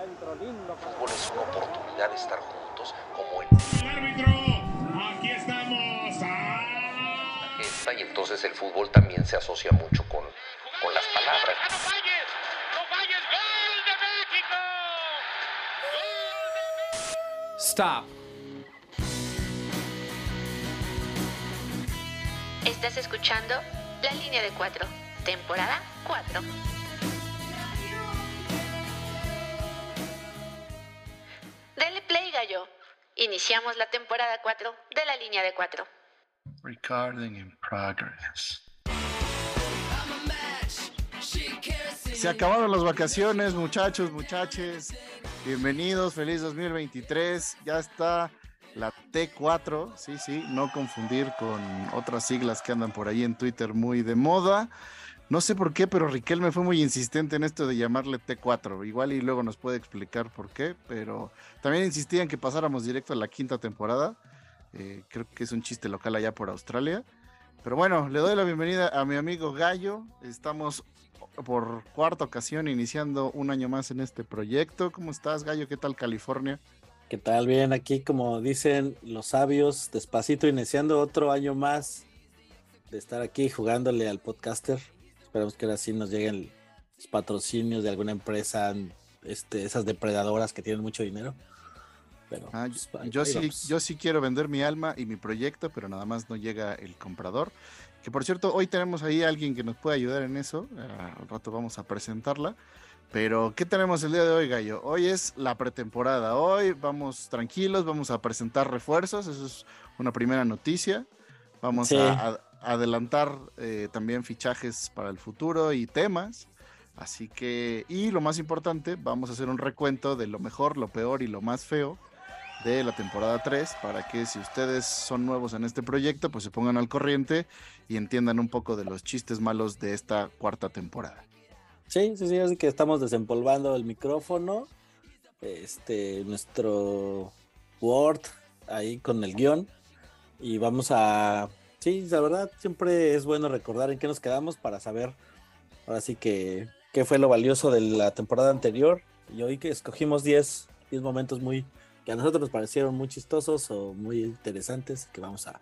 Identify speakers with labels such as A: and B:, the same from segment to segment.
A: fútbol es una oportunidad de estar juntos como el
B: árbitro, aquí estamos. ¡Ah!
A: y entonces el fútbol también se asocia mucho con, con las palabras.
C: ¡No falles! ¡No falles! ¡Gol de México!
D: Stop.
E: Estás escuchando La Línea de Cuatro, temporada 4. Iniciamos la temporada 4 de La Línea de Cuatro.
F: Recording in progress.
G: Se acabaron las vacaciones, muchachos, muchaches. Bienvenidos, feliz 2023. Ya está la T4, sí, sí, no confundir con otras siglas que andan por ahí en Twitter muy de moda. No sé por qué, pero Riquelme fue muy insistente en esto de llamarle T4. Igual y luego nos puede explicar por qué, pero también insistía en que pasáramos directo a la quinta temporada. Eh, creo que es un chiste local allá por Australia. Pero bueno, le doy la bienvenida a mi amigo Gallo. Estamos por cuarta ocasión iniciando un año más en este proyecto. ¿Cómo estás, Gallo? ¿Qué tal California?
H: ¿Qué tal? Bien, aquí como dicen los sabios, despacito iniciando otro año más de estar aquí jugándole al podcaster. Esperamos que ahora sí nos lleguen los patrocinios de alguna empresa, este, esas depredadoras que tienen mucho dinero. Pero,
G: Ah,
H: pues,
G: yo,
H: ahí-
G: yo
H: ahí
G: sí, yo sí quiero vender mi alma y mi proyecto, pero nada más no llega el comprador. Que por cierto, hoy tenemos ahí a alguien que nos puede ayudar en eso. ah, al rato vamos a presentarla. Pero, ¿qué tenemos el día de hoy, Gallo? Hoy es la pretemporada. Hoy vamos tranquilos, vamos a presentar refuerzos. Eso es una primera noticia. Vamos
H: Sí.
G: a, a- adelantar eh, también fichajes para el futuro y temas. Así que, y lo más importante, vamos a hacer un recuento de lo mejor, lo peor y lo más feo de la temporada 3 para que si ustedes son nuevos en este proyecto, pues se pongan al corriente y entiendan un poco de los chistes malos de esta cuarta temporada.
H: Sí, sí, sí, así que estamos desempolvando el micrófono. Este, nuestro Word ahí con el guion. Y vamos a. Sí, la verdad, siempre es bueno recordar en qué nos quedamos para saber ahora sí que qué fue lo valioso de la temporada anterior. Y hoy que escogimos 10, 10 momentos muy que a nosotros nos parecieron muy chistosos o muy interesantes que vamos a,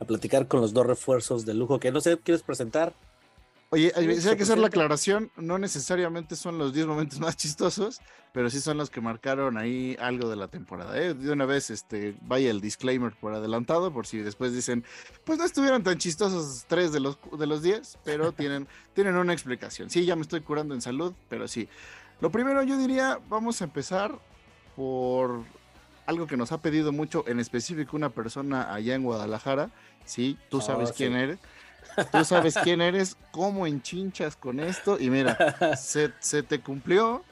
H: a platicar con los dos refuerzos de lujo que no sé, ¿quieres presentar?
G: Oye,
H: Sí,
G: hay que hacer la aclaración, no necesariamente son los 10 momentos más chistosos, pero sí son los que marcaron ahí algo de la temporada. ¿eh? De una vez, este, vaya el disclaimer por adelantado, por si después dicen, pues no estuvieron tan chistosos tres de los, de los 10, pero tienen, tienen una explicación. Sí, ya me estoy curando en salud, pero sí. Lo primero yo diría, vamos a empezar por algo que nos ha pedido mucho, en específico una persona allá en Guadalajara. Sí, tú sabes
H: Oh,
G: quién eres. Tú sabes quién eres, cómo enchinchas con esto. Y mira, se, se te cumplió.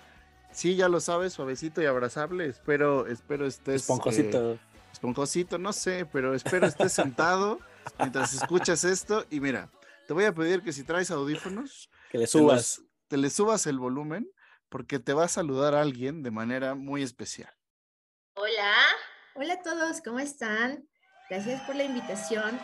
G: Sí, ya lo sabes, suavecito y abrazable. Espero, espero estés. eh,
H: Esponjosito.
G: esponjosito, no sé, pero espero estés sentado mientras escuchas esto. Y mira, te voy a pedir que si traes audífonos,
H: que le
G: te,
H: subas.
G: los- te le subas el volumen, porque te va a saludar alguien de manera muy especial.
I: Hola, hola a todos, ¿cómo están? Gracias por la invitación,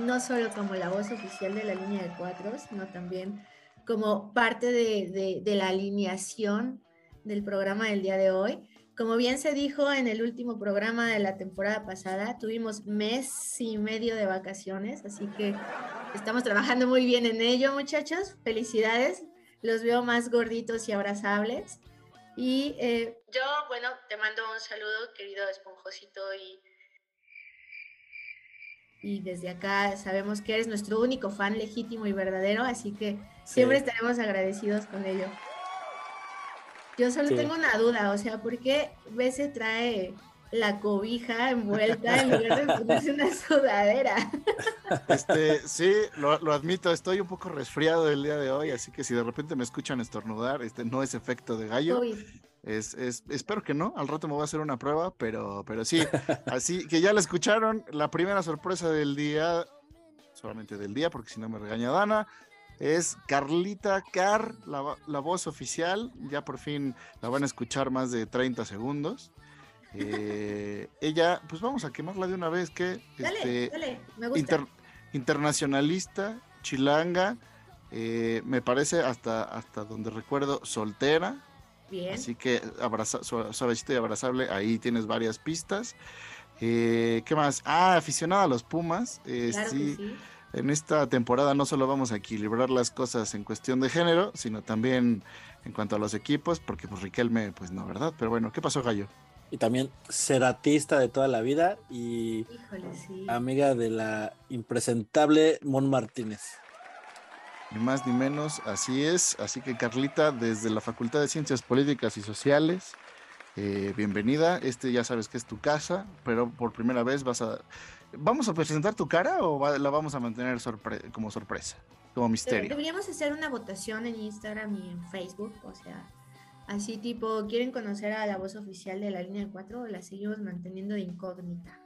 I: no solo como la voz oficial de la línea de cuatro, sino también como parte de, de- la alineación del programa del día de hoy. Como bien se dijo en el último programa de la temporada pasada, tuvimos mes y medio de vacaciones, así que estamos trabajando muy bien en ello, muchachos. Felicidades, los veo más gorditos y abrazables. Y eh, yo, bueno, te mando un saludo, querido esponjosito, y, y desde acá sabemos que eres nuestro único fan legítimo y verdadero, así que siempre
H: Sí.
I: estaremos agradecidos con ello. Yo solo
H: Sí.
I: tengo una duda, o sea, ¿por qué Bese trae la cobija envuelta en lugar de ponerse una sudadera?
G: Este, sí, lo, lo admito, estoy un poco resfriado el día de hoy, así que si de repente me escuchan estornudar, este no es efecto de gallo. Es, es- espero que no, al rato me voy a hacer una prueba, pero, pero sí, así que ya la escucharon, la primera sorpresa del día, solamente del día, porque si no me regaña Dana, es Carlita Car, la, vo- la voz oficial, ya por fin la van a escuchar más de 30 segundos. Eh, ella, pues vamos a quemarla de una vez, que
I: Dale,
G: este,
I: dale, me gusta.
G: inter- internacionalista, chilanga, eh, me parece hasta, hasta donde recuerdo soltera,
I: Bien.
G: Así que abraza, su- suavecito y abrazable, ahí tienes varias pistas. Eh, ¿Qué más? Ah, aficionada a los Pumas. eh,
I: claro
G: sí,
I: que sí.
G: en esta temporada no solo vamos a equilibrar las cosas en cuestión de género, sino también en cuanto a los equipos, porque pues Riquelme, pues no, ¿verdad? Pero bueno, ¿qué pasó, Gallo?
H: Y también ceratista de toda la vida y
I: Híjole, sí.
H: amiga de la impresentable Mon Martínez.
G: Ni más ni menos, así es. Así que Carlita, desde la Facultad de Ciencias Políticas y Sociales, eh, bienvenida. Este ya sabes que es tu casa, pero por primera vez vas a... ¿Vamos a presentar tu cara o va- la vamos a mantener sorpre- como sorpresa, como misterio?
I: Deberíamos hacer una votación en Instagram y en Facebook, o sea, así tipo, ¿quieren conocer a la voz oficial de la línea de 4 o la seguimos manteniendo de incógnita?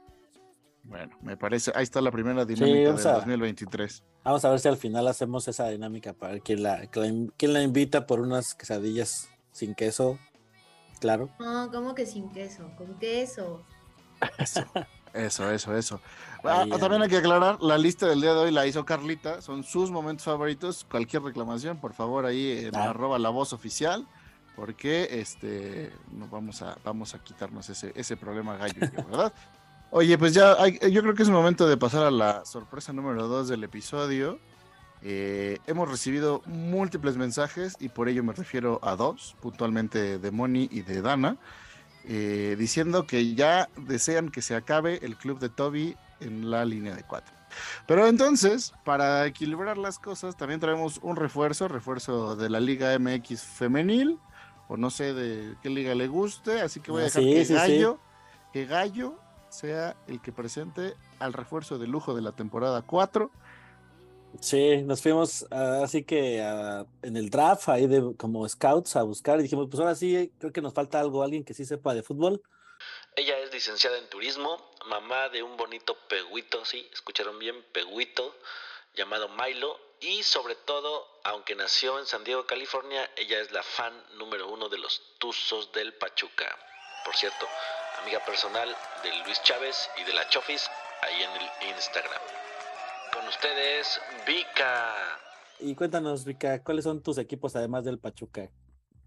G: Bueno, me parece, ahí está la primera dinámica
H: vamos
G: del
H: a-
G: 2023.
H: Vamos a ver si al final hacemos esa dinámica para ver quién la, quién la- invita por unas quesadillas sin queso. Claro.
I: No, ¿cómo que sin queso? Con queso.
G: Eso, eso, eso. Ah,
H: Ahí,
G: también hay que aclarar, la lista del día de hoy la hizo Carlita, son sus momentos favoritos. Cualquier reclamación, por favor, ahí en
H: Ah.
G: arroba la voz oficial, porque este no vamos a, vamos a quitarnos ese, ese problema gallo, ¿verdad? Oye, pues ya hay- yo creo que es momento de pasar a la sorpresa número 2 del episodio. Eh, hemos recibido múltiples mensajes y por ello me refiero a dos, puntualmente de Moni y de Dana, eh, diciendo que ya desean que se acabe el club de Toby en la línea de cuatro. Pero entonces, para equilibrar las cosas, también traemos un refuerzo, refuerzo de la Liga MX femenil, o no sé de qué liga le guste, así que voy a
H: Ah,
G: dejar
H: sí,
G: que
H: sí, sí.
G: Gallo, que Gallo sea el que presente al refuerzo de lujo de la temporada 4.
H: Sí, nos fuimos ah, así que ah, en el draft ahí de como scouts a buscar y dijimos, pues ahora sí, creo que nos falta algo, alguien que sí sepa de fútbol.
J: Ella es licenciada en turismo, mamá de un bonito peguito, sí, escucharon bien, peguito, llamado Milo. Y sobre todo, aunque nació en San Diego, California, ella es la fan número uno de los Tuzos del Pachuca. Por cierto, amiga personal de Luis Chávez y de la Chofis, ahí en el Instagram. Con ustedes, Vika.
H: Y cuéntanos, Vika, ¿cuáles son tus equipos además del Pachuca?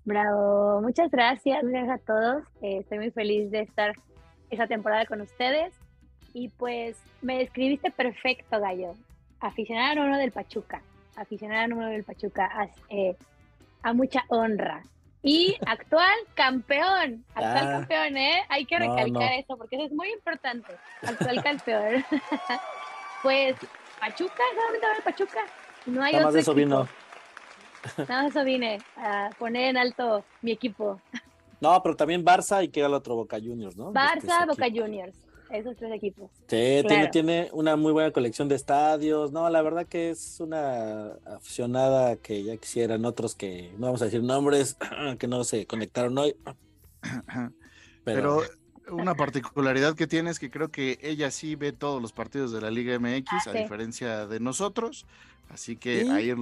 K: Bravo, muchas gracias, gracias a todos. Eh, estoy muy feliz de estar esta temporada con ustedes. Y pues me describiste perfecto, Gallo. Aficionada número del Pachuca. Aficionada número del Pachuca. A, eh, a mucha honra. Y actual campeón. Actual
H: Ah.
K: campeón, ¿eh? Hay que recalcar
H: no.
K: eso porque eso es muy importante. Actual campeón. pues Pachuca, solamente va Pachuca. No hay
H: Nada más
K: otro
H: de eso
K: equipo.
H: vino.
K: Nada más eso vine a poner en alto mi equipo.
H: No, pero también Barça y que era el otro Boca Juniors, ¿no?
K: Barça, Boca. Juniors. Esos tres equipos.
H: Sí, tiene,
K: Claro.
H: tiene una muy buena colección de estadios. No, la verdad que es una aficionada que ya quisieran otros que no vamos a decir nombres, que no se conectaron hoy.
G: Pero una particularidad que tiene es que creo que ella sí ve todos los partidos de la Liga MX,
K: Ah,
G: a diferencia de nosotros. Así que
H: ¿Y?
G: ahí.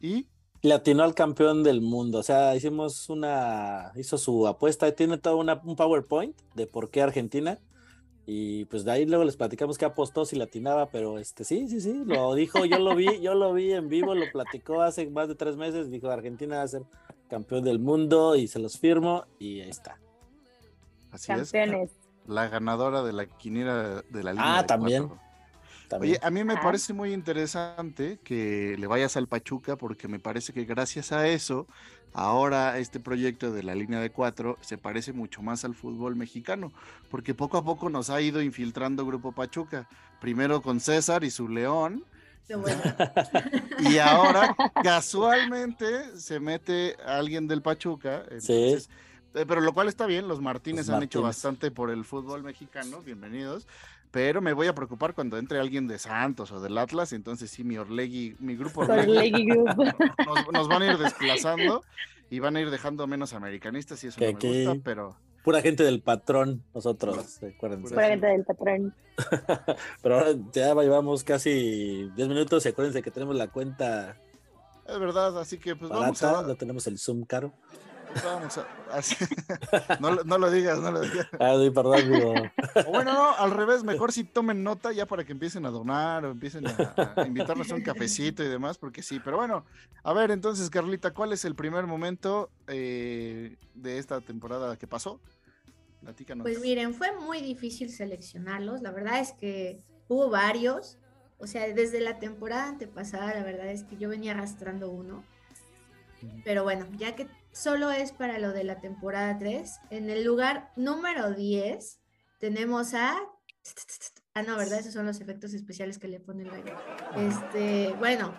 G: Y
H: le atinó al campeón del mundo. O sea, hicimos una, hizo su apuesta, tiene todo una- un PowerPoint de por qué Argentina. Y pues de ahí luego les platicamos que apostó si latinaba, pero este sí, sí, sí, lo dijo, yo lo vi, yo lo vi en vivo, lo platicó hace más de tres meses, dijo Argentina va a ser campeón del mundo y se los firmo y ahí está.
G: así es.
K: Campeones.
G: La ganadora de la quiniela de la línea.
H: Ah,
G: de
H: también.
G: cuatro.
H: También.
G: Oye, a mí me
K: Ah.
G: parece muy interesante que le vayas al Pachuca porque me parece que gracias a eso, ahora este proyecto de la línea de cuatro se parece mucho más al fútbol mexicano, porque poco a poco nos ha ido infiltrando Grupo Pachuca, primero con César y su León,
I: bueno.
G: y ahora casualmente se mete alguien del Pachuca.
H: Sí.
G: Entonces, eh, pero lo cual está bien, los Martínez
H: Los
G: han hecho
H: Martínez.
G: bastante por el fútbol mexicano, bienvenidos. Pero me voy a preocupar cuando entre alguien de Santos o del Atlas, entonces sí, mi Orlegui, mi grupo Orlegui nos, nos van a ir desplazando y van a ir dejando menos americanistas y eso
H: Que
G: no me gusta,
H: aquí-
G: pero
H: Pura gente del patrón, nosotros, acuérdense.
K: Pura gente del patrón.
H: Pero ahora ya llevamos casi 10 minutos y acuérdense que tenemos la cuenta
G: es verdad, así que pues vamos
H: barata,
G: a,
H: no tenemos el Zoom caro.
G: Vamos a- así- no, lo- no lo digas, no lo digas.
H: Ah, sí, perdón, digo.
G: O bueno, no, al revés, mejor si tomen nota ya para que empiecen a donar o empiecen a, a invitarnos a un cafecito y demás, porque sí. Pero bueno, a ver, entonces, Carlita, ¿cuál es el primer momento eh, de esta temporada que pasó? Platícanos.
I: Pues miren, fue muy difícil seleccionarlos. La verdad es que hubo varios. O sea, desde la temporada antepasada, la verdad es que yo venía arrastrando uno. Pero bueno, ya que solo es para lo de la temporada 3, en el lugar número 10 tenemos a... Ah, no, ¿verdad? Esos son los efectos especiales que le pone el gallo. Este, bueno,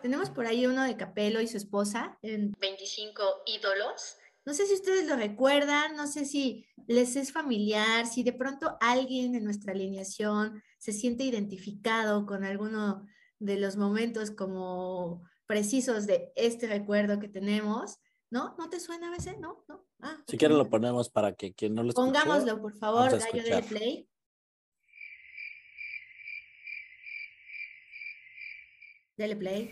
I: tenemos por ahí uno de Capello y su esposa en 25 ídolos. No sé si ustedes lo recuerdan, no sé si les es familiar, si de pronto alguien en nuestra alineación se siente identificado con alguno de los momentos como precisos de este recuerdo que tenemos. ¿No? ¿No te suena a veces? ¿No? ¿No? Ah,
H: Si quieren lo ponemos para que quien no lo escuchó,
I: Pongámoslo, por favor, gallo de play. Dele play.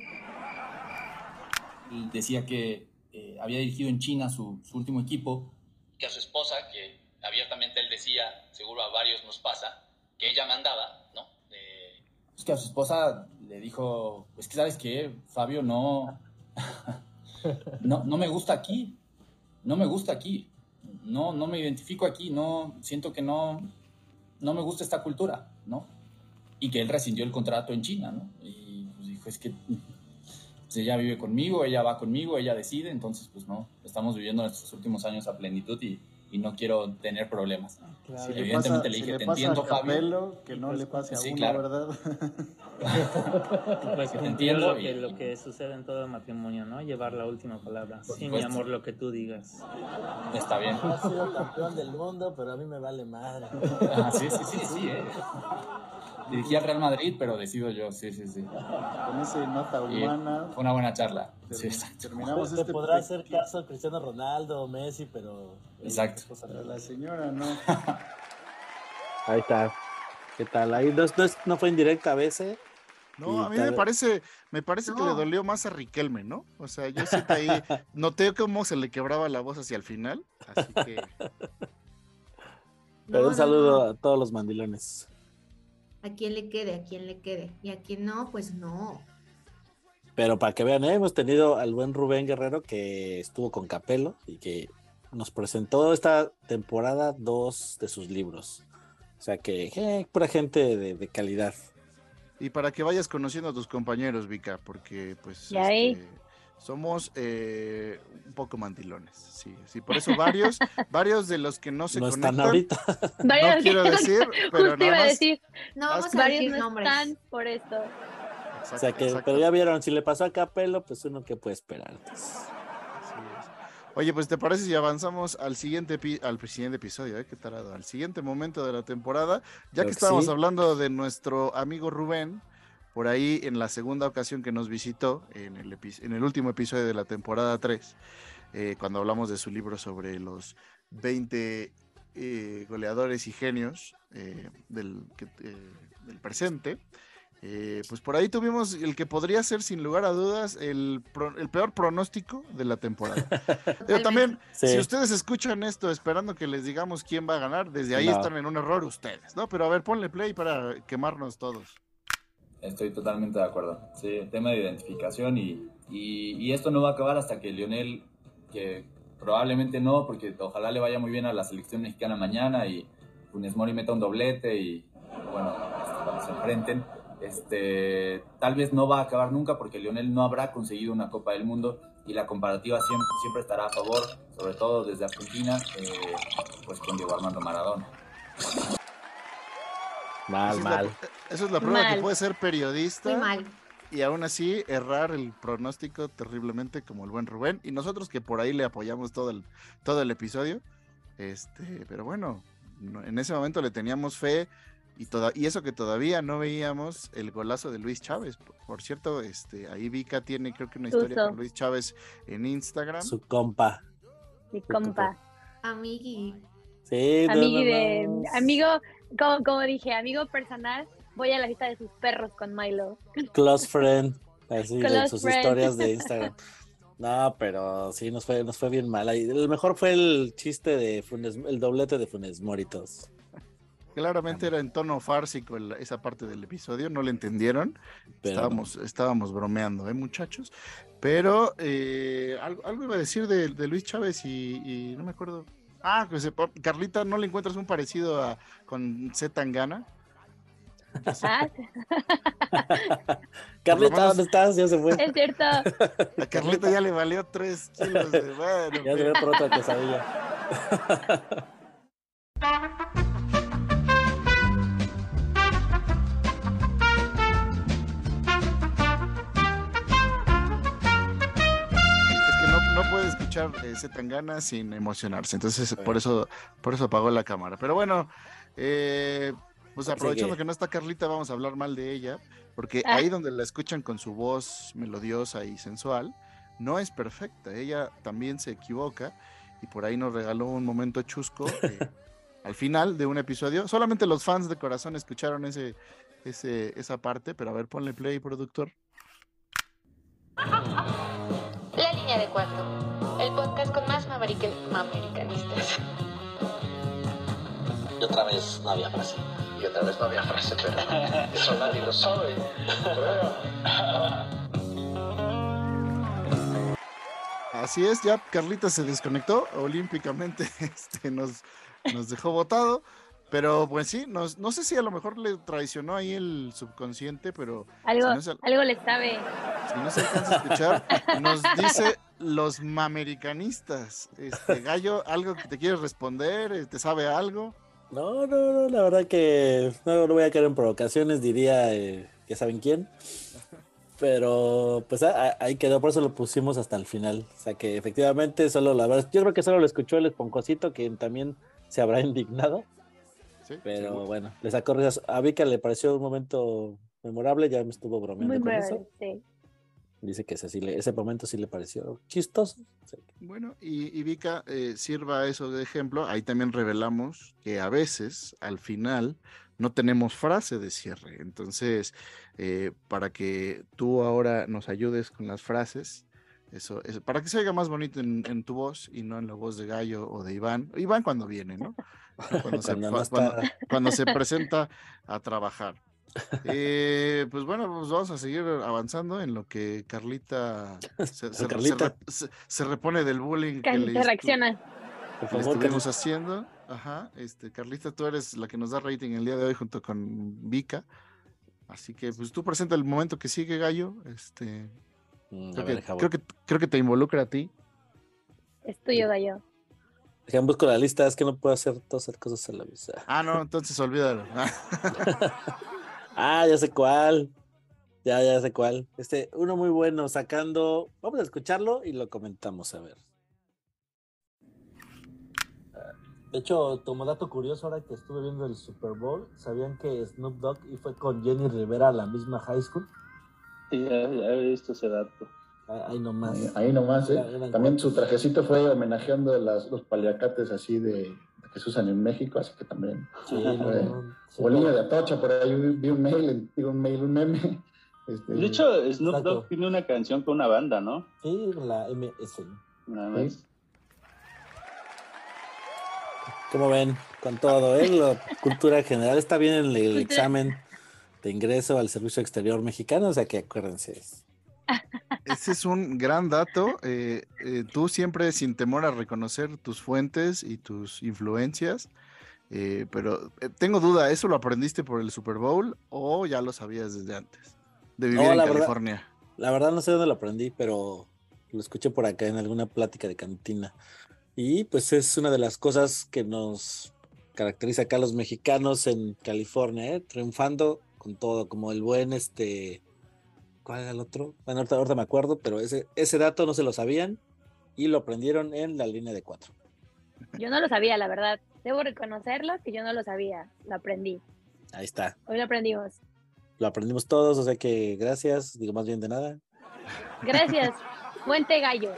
L: Él decía que eh, había dirigido en China su, su último equipo, que a su esposa, que abiertamente él decía, seguro a varios nos pasa, que ella mandaba, ¿no? Eh, es que a su esposa le dijo, es que sabes que Fabio no, no, no me gusta aquí, no me gusta aquí, no, no me identifico aquí, no, siento que no, no me gusta esta cultura, ¿no? Y que él rescindió el contrato en China, ¿no? Y pues, dijo, es que pues, ella vive conmigo, ella va conmigo, ella decide, entonces pues no, estamos viviendo nuestros últimos años a plenitud y, y no quiero tener problemas.
G: Si le
L: Evidentemente
G: pasa-
L: le
G: si
L: dije,
G: le
L: te
G: pasa
L: entiendo,
G: a
L: Fabio.
G: Que no le pase a
L: Sí,
G: uno,
L: claro.
G: ¿verdad?
M: Pues
L: Te
M: cumplir
L: entiendo
M: lo que,
L: y-
M: lo que sucede en todo matrimonio, ¿no? Llevar la última palabra.
L: Por
M: Sí, mi
L: supuesto.
M: amor, lo que tú digas.
L: Está bien.
H: Ha sido campeón del mundo, pero a mí me vale madre.
L: Ah, sí, sí, sí, sí, eh. Dirigí al Real Madrid, pero decido yo, sí, sí, sí.
G: Con esa nota
L: Y
G: humana.
L: Fue una buena charla. Sí, exacto.
G: Terminamos
H: Te
G: este
H: podrá hacer caso Cristiano Ronaldo o Messi, pero.
L: Exacto.
G: Pero la señora no.
H: Ahí está. ¿Qué tal? Ahí no, fue indirecta a veces.
G: No, a mí me parece, me parece que le dolió más a Riquelme, ¿no? O sea, yo siento ahí, noté cómo se le quebraba la voz hacia el final, así que
H: Pero un saludo a todos los mandilones.
I: A quien le quede, a quien le quede. Y a quien no, pues no.
H: Pero para que vean, ¿eh? hemos tenido al buen Rubén Guerrero que estuvo con Capelo y que nos presentó esta temporada dos de sus libros. O sea que, eh, pura gente de, de calidad.
G: y para que vayas conociendo a tus compañeros, Vika, porque pues
K: vi.
G: este, somos eh, un poco mandilones, sí, sí, por eso varios, varios de los que no se
H: No están
G: conectan,
H: ahorita.
G: no quiero
K: que-
G: decir, pero
K: Justo iba
G: nada
K: a
G: más,
K: decir,
I: No vamos a
K: varios
I: decir
K: no
I: nombres.
K: están por esto.
H: O sea que, pero ya vieron, si le pasó a Capelo, pues uno que puede esperar.
G: Oye, pues te parece si avanzamos al siguiente epi- al siguiente episodio, ¿eh? Qué tarado, al siguiente momento de la temporada, ya que
H: que
G: estábamos
H: sí.
G: hablando de nuestro amigo Rubén, por ahí en la segunda ocasión que nos visitó, en el, en el último episodio de la temporada 3, eh, cuando hablamos de su libro sobre los 20 eh, goleadores y genios eh, del, eh, del presente. Pues por ahí tuvimos el que podría ser sin lugar a dudas el, pro- el peor pronóstico de la temporada. Yo también,
H: Sí.
G: si ustedes escuchan esto esperando que les digamos quién va a ganar, desde ahí
H: No.
G: están en un error ustedes, ¿no? Pero a ver, ponle play para quemarnos todos.
L: Estoy totalmente de acuerdo. Sí, tema de identificación y, y, y esto no va a acabar hasta que Lionel, que probablemente no, porque ojalá le vaya muy bien a la selección mexicana mañana y Funes Mori meta un doblete y bueno, cuando se enfrenten, este, tal vez no va a acabar nunca porque Lionel no habrá conseguido una Copa del Mundo y la comparativa siempre, siempre estará a favor, sobre todo desde Argentina, eh, pues con Diego Armando Maradona.
H: Mal,
G: Esa es la-
H: mal.
G: Eso es la prueba que
I: Mal.
G: puede ser periodista.
I: Muy mal.
G: y aún así errar el pronóstico terriblemente como el buen Rubén y nosotros que por ahí le apoyamos todo el todo el episodio este pero bueno no- en ese momento le teníamos fe y toda y eso que todavía no veíamos el golazo de Luis Chávez por, por cierto este ahí Vika tiene creo que una historia con Luis Chávez en Instagram
H: Su compa.
K: Mi compa.
I: Amigui.
H: Sí, no,
K: de, amigo como, como dije, amigo personal, voy a la lista de sus perros con Milo.
H: Close friend. Así, de
K: Close
H: sus
K: friend.
H: historias de Instagram. No, pero sí, nos fue, nos fue bien mal. El mejor fue el chiste de Funes, el doblete de Funes Moritos.
G: Claramente era en tono fársico el- esa parte del episodio, no le entendieron.
H: Pero-
G: estábamos, estábamos bromeando, ¿eh, muchachos? Pero eh, algo, algo iba a decir de, de Luis Chávez y, y no me acuerdo. Ah, que se- Carlita, ¿no le encuentras un parecido a, con Z Tangana?
K: Ah,
H: Carlita,
G: menos-
H: ¿dónde estás? Ya se fue.
K: es cierto.
G: A Carlita ya le valió tres kilos de... Bueno,
H: Ya se ve por otra quesadilla.
G: escuchar eh, Zetangana sin emocionarse, entonces por eso, por eso apagó la cámara. Pero bueno, eh, pues aprovechando
H: Sigue.
G: que no está Carlita, vamos a hablar mal de ella, porque
K: Ah.
G: ahí donde la escuchan con su voz melodiosa y sensual, no es perfecta, ella también se equivoca y por ahí nos regaló un momento chusco eh, al final de un episodio. Solamente los fans de corazón escucharon ese, ese, esa parte, pero a ver, ponle play, productor.
E: La línea de cuatro. Más mamerica- mamericanistas.
J: Y otra vez no había frase.
A: Y otra vez no había frase, pero eso nadie lo sabe.
G: Así es, ya Carlita se desconectó olímpicamente, este, nos, nos dejó votado, pero pues sí, nos, no sé si a lo mejor le traicionó ahí el subconsciente, pero
K: Algo,
G: si no se,
K: algo le sabe.
G: si no se alcanza a escuchar, nos dice los mamericanistas. Este, Gallo, ¿algo que te quieres responder? ¿Te sabe algo?
H: No, no, no, la verdad que no, no voy a caer en provocaciones, diría eh, que saben quién. Pero pues a- a- ahí quedó, por eso lo pusimos hasta el final. O sea que efectivamente solo la verdad, yo creo que solo lo escuchó el esponjosito, que también se habrá indignado.
G: Sí,
H: Pero
G: seguro.
H: bueno, le sacó risas. A Vika le pareció un momento memorable, ya me estuvo bromeando
K: Muy
H: con
K: breve,
H: eso.
K: sí.
H: Dice que ese, sí le- ese momento sí le pareció chistoso.
G: Bueno, y, y Vika, eh, sirva eso de ejemplo. Ahí también revelamos que a veces, al final, no tenemos frase de cierre. Entonces, eh, para que tú ahora nos ayudes con las frases, eso, eso- para que se oiga más bonito en, en tu voz y no en la voz de Gallo o de Iván. Iván cuando viene, ¿no? Cuando, se,
H: Cuando no
G: cua- cuando-
H: está.
G: cuando se presenta a trabajar. Eh, pues bueno, pues vamos a seguir avanzando en lo que Carlita se,
H: Carlita.
G: se- se repone del bullying que le,
K: Carlita
G: estu-
K: reacciona.
H: por
G: que le
H: favor,
G: estuvimos
H: Carlita.
G: haciendo. Ajá, este, Carlita, tú eres la que nos da rating el día de hoy junto con Vika. Así que pues tú presenta el momento que sigue, Gallo. Este,
H: Mm, ver,
G: que, creo, que, creo que te involucra a ti.
K: Es tuyo, gallo.
H: Deja, busco la lista, es que no puedo hacer todas las cosas a la vez.
G: Ah, no, entonces olvídalo.
H: Ah, ya sé cuál. Ya, ya sé cuál. Este, uno muy bueno, sacando. Vamos a escucharlo y lo comentamos, a ver. De hecho, como dato curioso, ahora que estuve viendo el Super Bowl, ¿sabían que Snoop Dogg y fue con Jenny Rivera a la misma high school?
M: Sí, ya, ya he visto ese dato.
H: Ah, Ahí nomás.
N: Ahí, ahí nomás, ¿eh? También su trajecito fue homenajeando las, los paliacates así de que se usan en México, así que también.
H: Sí, no, sí,
N: o el niño
H: no.
N: de Atocha, por ahí vi- vi un mail, digo un mail, un meme. Este,
M: De hecho, Snoop
H: Exacto.
M: Dogg tiene una canción con una banda, ¿no?
H: Sí, la MS.
M: Nada más.
N: Sí.
H: Como ven, con todo, ¿eh? La cultura general está bien en el examen de ingreso al servicio exterior mexicano, o sea que acuérdense.
G: Ese es un gran dato. eh, eh, tú siempre sin temor a reconocer tus fuentes y tus influencias. eh, pero tengo duda, ¿eso lo aprendiste por el Super Bowl o ya lo sabías desde antes? De vivir
H: No,
G: en
H: la verdad-
G: California.
H: La verdad no sé dónde lo aprendí, pero lo escuché por acá en alguna plática de cantina. Y pues es una de las cosas que nos caracteriza acá a los mexicanos en California, triunfando con todo, como el buen este... ¿Cuál era el otro? Bueno, ahorita, ahorita me acuerdo, pero ese, ese dato no se lo sabían y lo aprendieron en la línea de cuatro.
K: Yo no lo sabía, la verdad. Debo reconocerlo que yo no lo sabía. Lo aprendí.
H: Ahí está.
K: Hoy lo aprendimos.
H: Lo aprendimos todos, o sea que gracias, digo más bien de nada.
K: Gracias. Fuente gallo.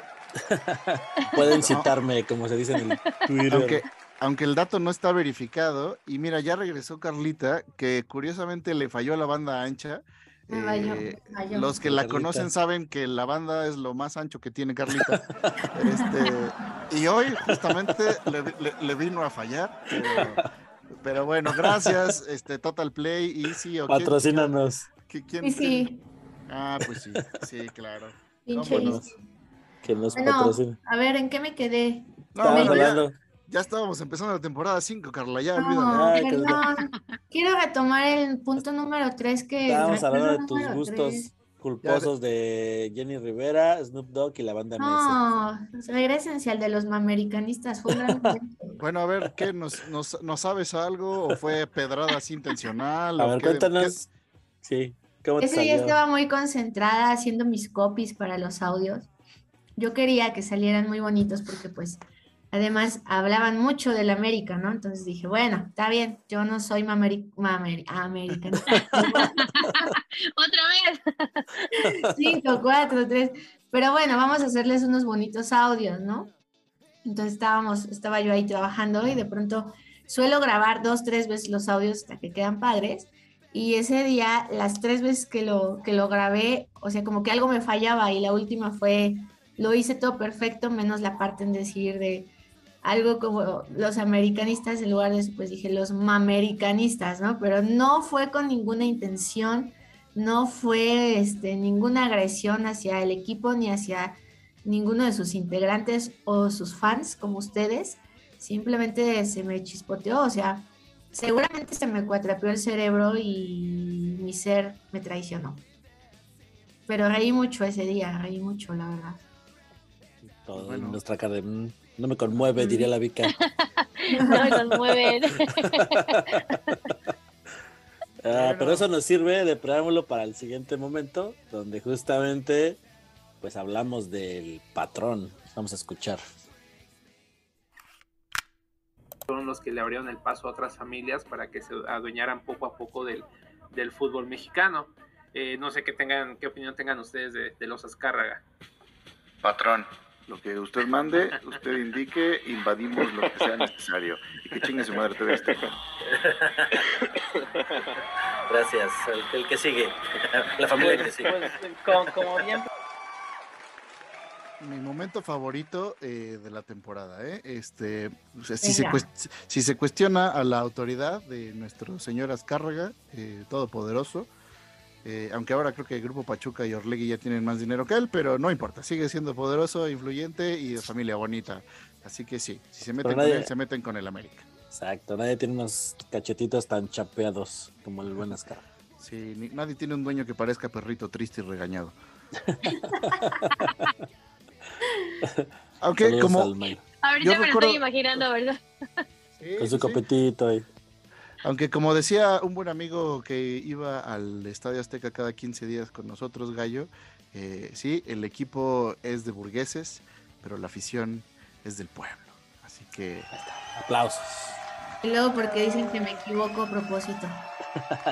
H: Pueden citarme, como se dice en el Twitter.
G: Aunque, aunque el dato no está verificado, y mira, ya regresó Carlita, que curiosamente le falló a la banda ancha. Eh, los que la
H: Carlita.
G: conocen saben que la banda es lo más ancho que tiene Carlita. Este, y hoy justamente le, le- le vino a fallar. Pero, pero bueno, gracias, este, Total Play, Easy. ¿o quién-
H: Patrocínanos.
G: qui- quién-
I: Sí, sí.
G: Ah, pues sí, sí, claro.
I: Pinche
G: ¿Cómo no?
H: Que nos
I: Bueno,
H: patrocine.
I: a ver, ¿en qué me quedé?
G: No,
H: Estábamos
G: bueno, ya, estábamos empezando la temporada 5, Carla, ya
I: No.
H: Ay,
I: perdón. Quiero retomar el punto número 3 que...
H: Estábamos hablando de tus gustos
I: tres.
H: culposos de Jenny Rivera, Snoop Dogg y la banda MS.
I: No, regresense al de los mamericanistas. Fue.
G: Bueno, a ver, ¿qué? ¿Nos, nos, nos sabes algo o fue pedrada así intencional?
H: A ver,
G: qué-
H: cuéntanos. Sí, ¿cómo te
I: Ese día estaba muy concentrada haciendo mis copies para los audios. Yo quería que salieran muy bonitos porque pues además hablaban mucho del América, ¿no? Entonces dije, bueno, está bien, yo no soy mameri mameri- americanista.
K: Otra vez.
I: Cinco, cuatro, tres. Pero bueno, vamos a hacerles unos bonitos audios, ¿no? Entonces estábamos, estaba yo ahí trabajando y de pronto suelo grabar dos, tres veces los audios hasta que quedan padres. Y ese día, las tres veces que lo, que lo grabé, o sea, como que algo me fallaba y la última fue, lo hice todo perfecto, menos la parte en decir de algo como los americanistas, en lugar de eso, pues dije los mamericanistas, ¿no? Pero no fue con ninguna intención no fue este, ninguna agresión hacia el equipo ni hacia ninguno de sus integrantes o sus fans como ustedes. Simplemente se me chispoteó, o sea, seguramente se me cuatrapeó el cerebro y mi ser me traicionó. Pero reí mucho ese día, reí mucho, la verdad.
H: Todo
G: Bueno.
H: en nuestra cara de, "Mm, no me conmueve, diría la Vika.
K: No me conmueven.
H: Ah, pero eso nos sirve de preámbulo para el siguiente momento, donde justamente pues hablamos del patrón. Vamos a escuchar.
O: fueron los que le abrieron el paso a otras familias para que se adueñaran poco a poco del, del fútbol mexicano. Eh, no sé qué tengan, qué opinión tengan ustedes de, de los Azcárraga.
F: Patrón, lo que usted mande, usted indique, invadimos lo que sea necesario. Y que chingue su madre TV Azteca.
J: Gracias. El, el que sigue. La familia que sigue.
L: Pues, como, como bien
G: Mi momento favorito eh, de la temporada, ¿eh? Este, o sea, si, se si se cuestiona a la autoridad de nuestro señor Azcárraga, eh, todopoderoso, eh, aunque ahora creo que el Grupo Pachuca y Orlegui ya tienen más dinero que él, pero no importa, sigue siendo poderoso, influyente y de familia bonita. Así que sí, si se meten
H: Pero
G: con
H: nadie-
G: él, se meten con el América.
H: Exacto, nadie tiene unos cachetitos tan chapeados como el buen Ascar.
G: Sí, ni- nadie tiene un dueño que parezca perrito triste y regañado. Aunque como...
K: Ahorita
G: Yo
K: me lo estoy imaginando, ¿verdad?
H: Con su
G: sí.
H: copetito ahí.
G: Aunque como decía un buen amigo que iba al Estadio Azteca cada 15 días con nosotros, Gallo, eh, sí, el equipo es de burgueses, pero la afición es del pueblo. Así que
H: Aplausos.
I: Y luego porque dicen que me equivoco a propósito.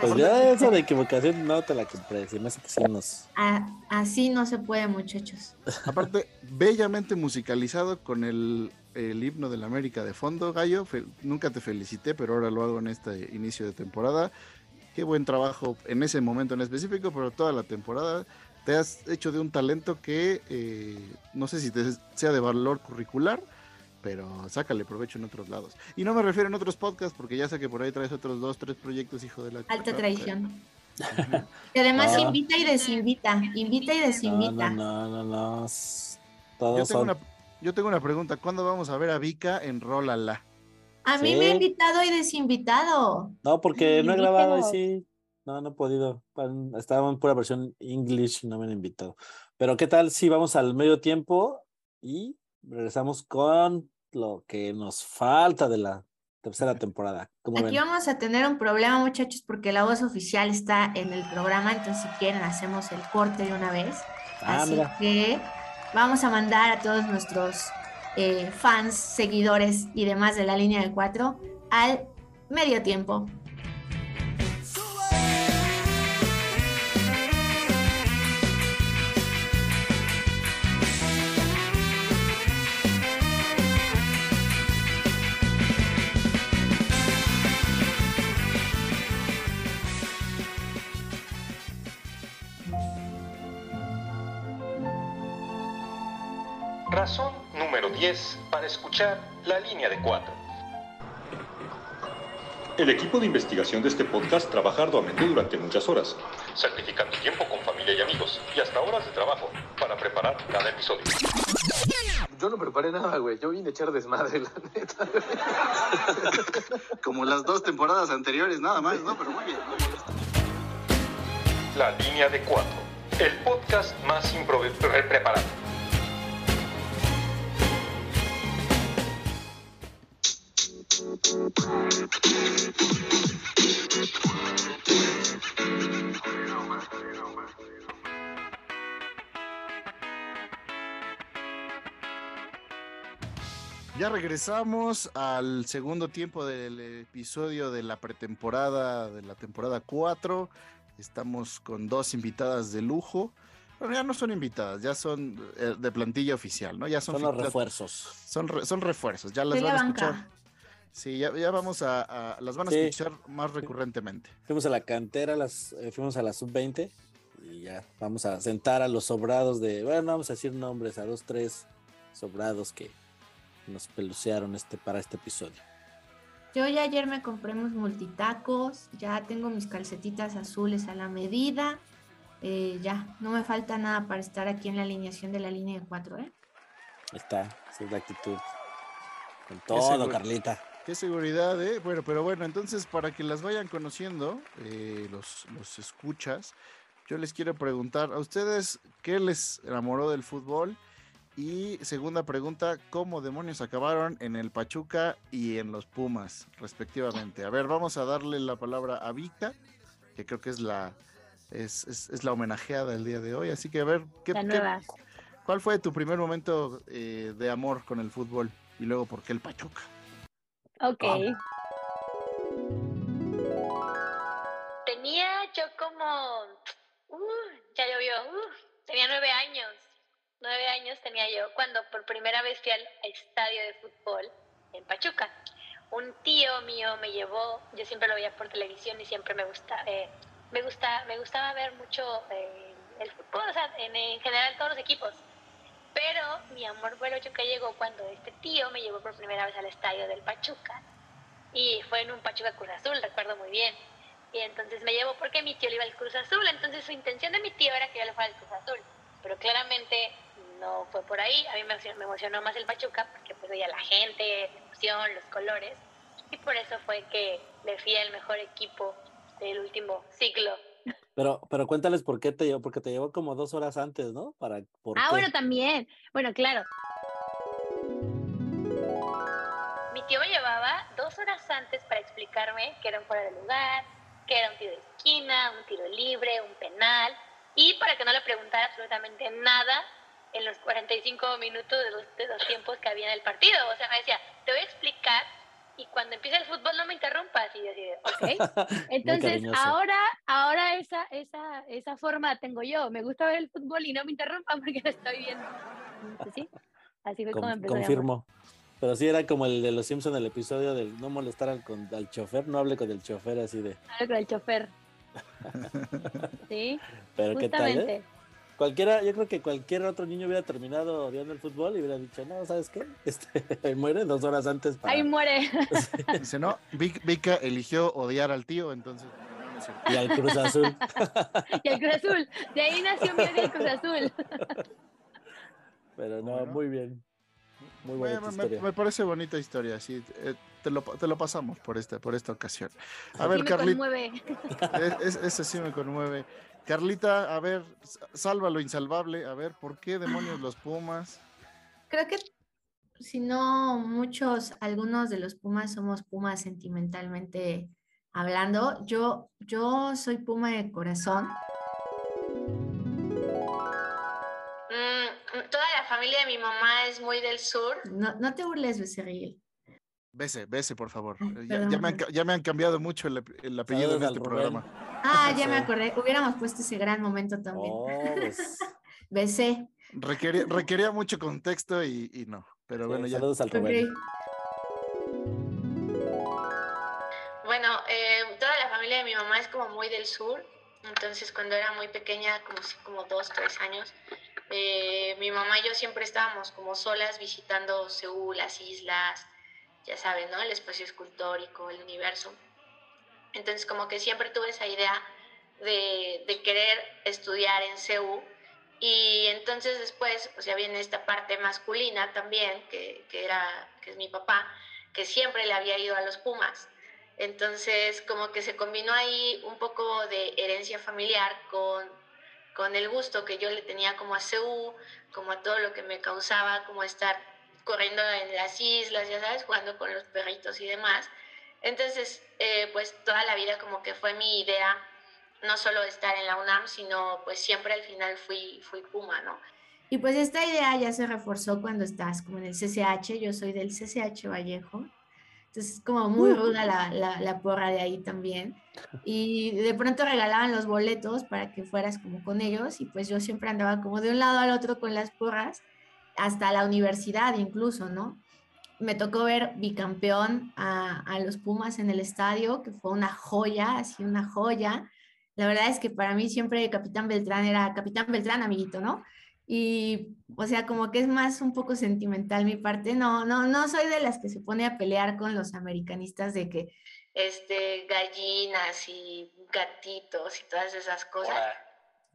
H: Pues ya esa de equivocación no te la compré. Se me hace que sí nos.
I: A- así no se puede, muchachos.
G: aparte, bellamente musicalizado con el, el himno de la América de fondo, Gallo. Fe- nunca te felicité, pero ahora lo hago en este inicio de temporada. Qué buen trabajo en ese momento en específico, pero toda la temporada te has hecho de un talento que eh, no sé si te sea de valor curricular, pero sácale provecho en otros lados. Y no me refiero en otros podcasts, porque ya sé que por ahí traes otros dos, tres proyectos, hijo de la...
I: Alta traición. Y además
H: Ah.
I: invita y desinvita, invita y
H: No,
I: desinvita.
H: no, no, no, no. s-
G: Yo tengo,
H: son.
G: una, yo tengo una pregunta. ¿Cuándo vamos a ver a Vika en Rolala?
I: A mí
H: Sí.
I: me ha invitado y desinvitado.
H: No, porque no he grabado y sí. No, no he podido. Estaba en pura versión English, no me han invitado. Pero ¿qué tal si vamos al medio tiempo y regresamos con lo que nos falta de la tercera temporada? ¿Cómo
I: Aquí
H: ven?
I: vamos a tener un problema, muchachos, porque la voz oficial está en el programa, entonces si quieren hacemos el corte de una vez.
H: Ah,
I: Así
H: mira.
I: que vamos a mandar a todos nuestros eh, fans, seguidores y demás de la línea de cuatro al medio tiempo.
P: Número 10 para escuchar la línea de 4.
Q: El equipo de investigación de este podcast trabaja arduamente durante muchas horas, sacrificando tiempo con familia y amigos y hasta horas de trabajo para preparar cada episodio.
R: Yo no preparé nada, güey. Yo vine a echar desmadre, la neta.
G: Como las dos temporadas anteriores, nada más, ¿no? Pero muy bien.
P: La línea de 4. El podcast más improve- pre- preparado.
G: Ya regresamos al segundo tiempo del episodio de la pretemporada de la temporada 4. Estamos con dos invitadas de lujo. Bueno, ya no son invitadas, ya son eh, de plantilla oficial, ¿no? Ya son,
H: Son los refuerzos.
G: Son, re- son refuerzos, ya las van a
I: banca.
G: escuchar. Sí, ya, ya vamos a, a- las van a
H: Sí.
G: escuchar más recurrentemente.
H: Fuimos a la cantera, las, eh, fuimos a la sub-20 y ya vamos a sentar a los sobrados de, bueno, vamos a decir nombres, a dos, tres sobrados que nos pelucearon este, para este episodio.
I: Yo ya ayer me compré mis multitacos, ya tengo mis calcetitas azules a la medida. eh, ya, no me falta nada para estar aquí en la alineación de la línea de cuatro, ¿eh?
H: Ahí está, esa es la actitud. Con todo. Carlita.
G: Qué seguridad, ¿eh? Bueno, pero bueno, entonces para que las vayan conociendo, eh, los, los escuchas, yo les quiero preguntar a ustedes qué les enamoró del fútbol y segunda pregunta, ¿cómo demonios acabaron en el Pachuca y en los Pumas, respectivamente? A ver, vamos a darle la palabra a Vika, que creo que es la, es, es- es la homenajeada el día de hoy, así que a ver, ¿qué, qué-. ¿cuál fue tu primer momento eh, de amor con el fútbol? Y luego, ¿por qué el Pachuca?
S: Ok.
K: Tenía yo como, uh, ya llovió, uh, tenía nueve años, nueve años tenía yo cuando por primera vez fui al estadio de fútbol en Pachuca. Un tío mío me llevó, yo siempre lo veía por televisión y siempre me gusta, eh, me gusta, me gustaba ver mucho eh, el fútbol, o sea, en, en general todos los equipos. Pero mi amor por el Pachuca llegó cuando este tío me llevó por primera vez al estadio del Pachuca y fue en un Pachuca Cruz Azul, recuerdo muy bien. Y entonces me llevó porque mi tío le iba al Cruz Azul, entonces su intención de mi tío era que yo le fuera al Cruz Azul, pero claramente no fue por ahí, a mí me emocionó, más el Pachuca porque pues veía la gente, la emoción, los colores, y por eso fue que le fui al mejor equipo del último siglo.
H: Pero, pero cuéntales por qué te llevó, porque te llevó como dos horas antes, ¿no? Para, ¿por
S: Ah,
H: qué?
S: bueno, también. Bueno, claro.
K: Mi tío me llevaba dos horas antes para explicarme que era un fuera de lugar, que era un tiro de esquina, un tiro libre, un penal, y para que no le preguntara absolutamente nada en los 45 minutos de los, de los tiempos que había en el partido. O sea, me decía, te voy a explicar y cuando empiece el fútbol no me interrumpas. Y yo así de, ok.
S: Entonces, ahora, ahora esa, esa, esa forma tengo yo. Me gusta ver el fútbol y no me interrumpan porque lo estoy viendo. Sí, así fue como
H: Con-
S: empezó. mi amor.
H: confirmo. Pero sí era como el de los Simpsons, el episodio del no molestar al, con, al chofer, no hable con el chofer así de.
S: Hablo con el chofer. Sí,
H: Pero qué tal,
S: justamente.
H: ¿eh? Cualquiera, yo creo que cualquier otro niño hubiera terminado odiando el fútbol y hubiera dicho, no, ¿sabes qué? Este, muere dos horas antes para...
S: Ahí muere.
G: Dice, no, Vika eligió odiar al tío, entonces.
H: Y al Cruz Azul.
S: y el Cruz Azul. De ahí nació mi odio al Cruz Azul.
H: Pero no,
G: Bueno.
H: muy bien. Muy buena tu
G: me-
H: historia.
G: me parece bonita historia, sí. eh, te, lo, te lo pasamos por esta, por esta ocasión. A
S: Sí
G: ver, Carlita. Es, es- ese sí me conmueve. Carlita, a ver, salva lo insalvable. A ver, ¿por qué demonios los Pumas?
I: Creo que si no muchos, algunos de los Pumas somos Pumas sentimentalmente hablando. Yo, yo soy Puma de corazón.
K: Familia de mi mamá es muy del sur.
I: No, no te burles, Becerril.
G: Bese, bese, por favor. Ya, me han, ca- ya me han cambiado mucho el, ap- el apellido en
H: Saludos
G: este programa.
I: Ah, ya me acordé. Hubiéramos puesto ese gran momento también.
H: Oh, pues,
I: Besé.
G: Requería, requería mucho contexto y, y no. Pero bueno, ya.
H: saludos al. Rubén.
K: Bueno, eh, toda la familia de mi mamá es como muy del sur, entonces cuando era muy pequeña, como, como dos, tres años,
T: eh, mi mamá y yo siempre estábamos como solas visitando Seúl, las islas, ya saben, ¿no? El espacio escultórico, el universo. Entonces como que siempre tuve esa idea de, querer estudiar en Seúl y entonces después, pues ya viene esta parte masculina también, que, que, era, que es mi papá, que siempre le había ido a los Pumas. Entonces, como que se combinó ahí un poco de herencia familiar con, con el gusto que yo le tenía como a CEU, como a todo lo que me causaba, como estar corriendo en las islas, ya sabes, jugando con los perritos y demás. Entonces, eh, pues toda la vida como que fue mi idea no solo estar en la UNAM, sino pues siempre al final fui, fui Puma, ¿no?
I: Y pues esta idea ya se reforzó cuando estás como en el CCH, yo soy del CCH Vallejo, entonces como muy ruda la, la, la, porra de ahí también. Y de pronto regalaban los boletos para que fueras como con ellos y pues yo siempre andaba como de un lado al otro con las porras, hasta la universidad incluso, ¿no? Me tocó ver bicampeón a, a los Pumas en el estadio, que fue una joya, así una joya la verdad es que para mí siempre Capitán Beltrán era Capitán Beltrán, amiguito, ¿no? Y, o sea, como que es más un poco sentimental mi parte. No, no, no soy de las que se pone a pelear con los americanistas de que,
T: este, gallinas y gatitos y todas esas cosas.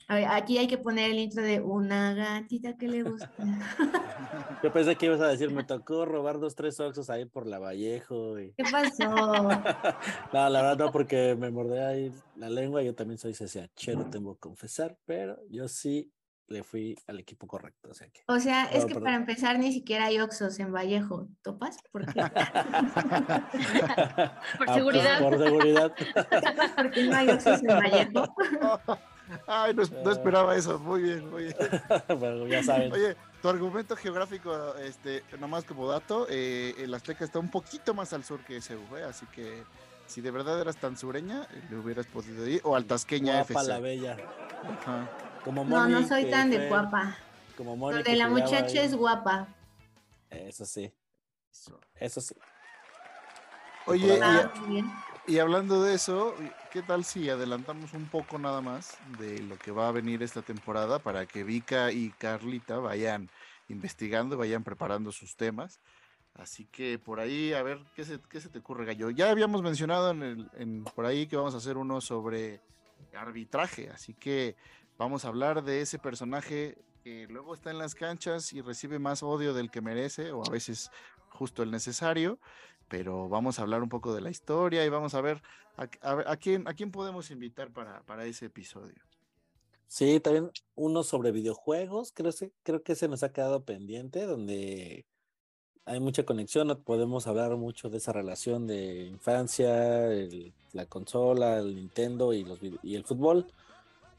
I: A ver, aquí hay que poner el intro de una gatita que le gusta.
H: Yo pensé que ibas a decir, me tocó robar dos, tres oxos ahí por la Vallejo. Y...
I: ¿Qué pasó?
H: no, la verdad no, porque me mordé ahí la lengua. Yo también soy CCHero, tengo que confesar, pero yo sí le fui al equipo correcto. O sea, que...
I: o sea es que perdón. para empezar ni siquiera hay oxos en Vallejo. ¿Topas? ¿Por qué?
K: por seguridad.
H: Ah, pues, por seguridad.
I: ¿Por qué no hay oxos en Vallejo?
G: Ay, no, no, esperaba eso. Muy bien, muy bien.
H: bueno, ya saben.
G: Oye, tu argumento geográfico, este, nomás como dato, eh, el Azteca está un poquito más al sur que ese, ¿eh? así que si de verdad eras tan sureña, le hubieras podido ir, o altasqueña
H: Guapa
G: FC.
H: la bella.
G: Ajá.
H: Como
I: no,
H: Moni,
I: no soy tan de guapa.
H: Como Moni.
I: Donde
H: que
I: la muchacha
H: ahí.
I: es guapa.
H: Eso sí. Eso sí.
G: Oye,
I: Ah,
G: y- hablando de eso, ¿qué tal si adelantamos un poco nada más de lo que va a venir esta temporada para que Vika y Carlita vayan investigando, vayan preparando sus temas? Así que por ahí, a ver, ¿qué se, qué se te ocurre, Gallo? Ya habíamos mencionado en el, en, por ahí que vamos a hacer uno sobre arbitraje, así que vamos a hablar de ese personaje que luego está en las canchas y recibe más odio del que merece, o a veces justo el necesario, pero vamos a hablar un poco de la historia y vamos a ver a, quién, a quién podemos invitar para, para ese episodio.
H: Sí, también uno sobre videojuegos, creo, creo que se nos ha quedado pendiente, donde hay mucha conexión, podemos hablar mucho de esa relación de infancia, la consola, el Nintendo y, los, y el fútbol.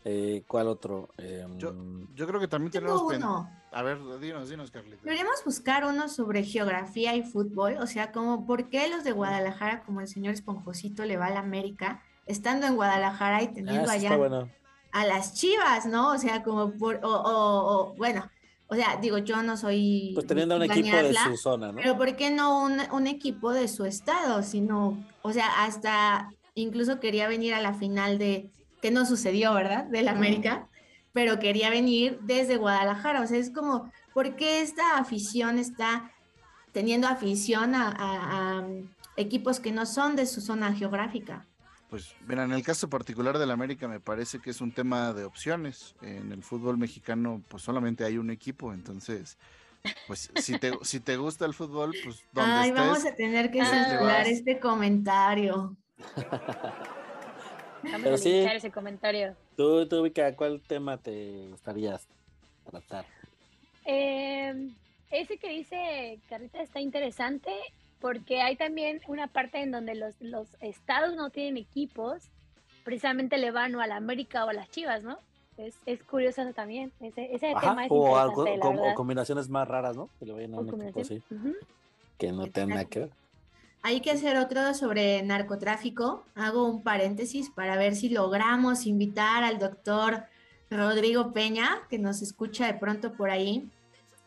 H: Eh, ¿Cuál otro? Em,
G: Yo, yo creo que también tenemos... pen-
I: uno.
G: A ver, dinos, dinos, Carlita.
I: Deberíamos buscar uno sobre geografía y fútbol, o sea, como por qué los de Guadalajara, como el señor Esponjosito, le va a la América, estando en Guadalajara y
H: ah,
I: teniendo allá
H: bueno.
I: a las Chivas, ¿no? O sea, como por, o, o- o, bueno, o sea, digo, yo no soy
H: Pues teniendo un equipo de su zona, ¿no?
I: Pero ¿por qué no un, un equipo de su estado? Sino, o sea, hasta incluso quería venir a la final de, que no sucedió, ¿verdad? Del América, pero quería venir desde Guadalajara. O sea, es como, ¿por qué esta afición está teniendo afición a, a- a equipos que no son de su zona geográfica?
G: Pues mira, en el caso particular del América me parece que es un tema de opciones. En el fútbol mexicano pues solamente hay un equipo, entonces pues si te, si te gusta el fútbol, pues donde
I: Ay,
G: estés,
I: vamos a tener que censurar este comentario.
K: Vamos
H: Pero
K: a
H: sí.
K: ese comentario.
H: Tú, tú, Vika, ¿cuál tema te gustaría tratar?
K: Eh, ese que dice Carlita está interesante porque hay también una parte en donde los, los estados no tienen equipos, precisamente le van o a la América o a las Chivas, ¿no? Es, es curioso eso también. Ese, ese
H: Ajá,
K: tema es
H: o,
K: interesante,
H: algo-
K: la
H: o combinaciones más raras, ¿no? Que le vayan a un equipo así,
K: combinación. Ujú.
H: que no tengan nada que ver.
I: Hay que hacer otro sobre narcotráfico. Hago un paréntesis para ver si logramos invitar al doctor Rodrigo Peña, que nos escucha de pronto por ahí.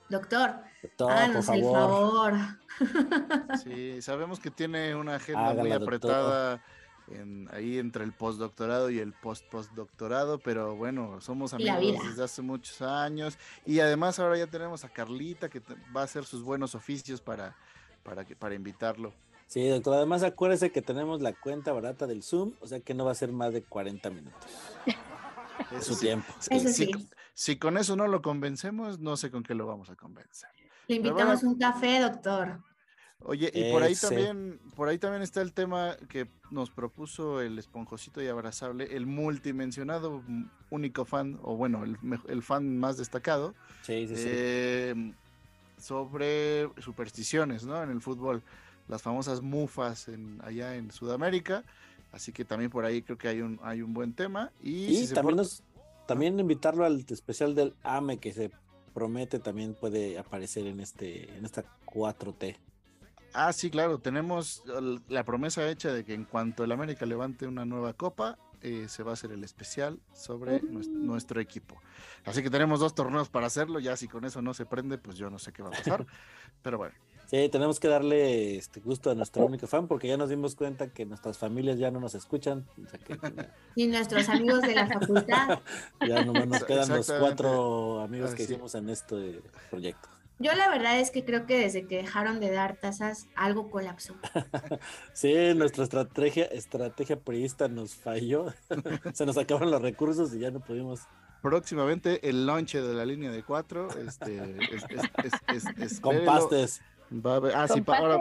I: Doctor,
H: Doctor,
I: háganos
H: por
I: el
H: favor.
I: favor.
G: Sí, sabemos que tiene una agenda
H: Hágala,
G: muy apretada en, ahí entre el postdoctorado y el post-postdoctorado, pero bueno, somos amigos desde hace muchos años y además ahora ya tenemos a Carlita que te- va a hacer sus buenos oficios para, para, que, para invitarlo.
H: Sí, doctor. Además, acuérdese que tenemos la cuenta barata del Zoom, o sea que no va a ser más de 40 minutos.
G: Eso
H: su
G: sí.
H: tiempo.
G: Si-
I: Eso
G: si,
I: sí.
G: si con eso no lo convencemos, no sé con qué lo vamos a convencer.
I: Le invitamos
G: bueno,
I: un café, doctor.
G: Oye, y por ahí
H: Ese.
G: también, por ahí también está el tema que nos propuso el esponjosito y abrazable, el multimensionado único fan, o bueno, el, el fan más destacado,
H: Sí, sí, sí.
G: eh, sobre supersticiones, ¿no? En el fútbol, las famosas mufas en, allá en Sudamérica. Así que también por ahí creo que hay un, hay un buen tema. Y,
H: Y
G: si se
H: también, nos- también invitarlo al especial del AME que se promete también puede aparecer en este en esta 4T.
G: Ah, sí, claro, tenemos la promesa hecha de que en cuanto el América levante una nueva copa, eh, se va a hacer el especial sobre nues- nuestro equipo. Así que tenemos dos torneos para hacerlo, ya si con eso no se prende, pues yo no sé qué va a pasar. Pero bueno,
H: Sí, tenemos que darle este gusto a nuestro único fan porque ya nos dimos cuenta que nuestras familias ya no nos escuchan. O sea que
I: Y nuestros amigos de la facultad.
H: ya nomás nos quedan los cuatro amigos que hicimos en este proyecto.
I: Yo la verdad es que creo que desde que dejaron de dar tasas, algo colapsó.
H: Sí, nuestra estrategia, estrategia priista nos falló. Se nos acabaron los recursos y ya no pudimos.
G: próximamente el lonche de la línea de cuatro, este, es, es, es, es-
H: Con pastes.
G: Va a haber- ah, sí, pa- ahora,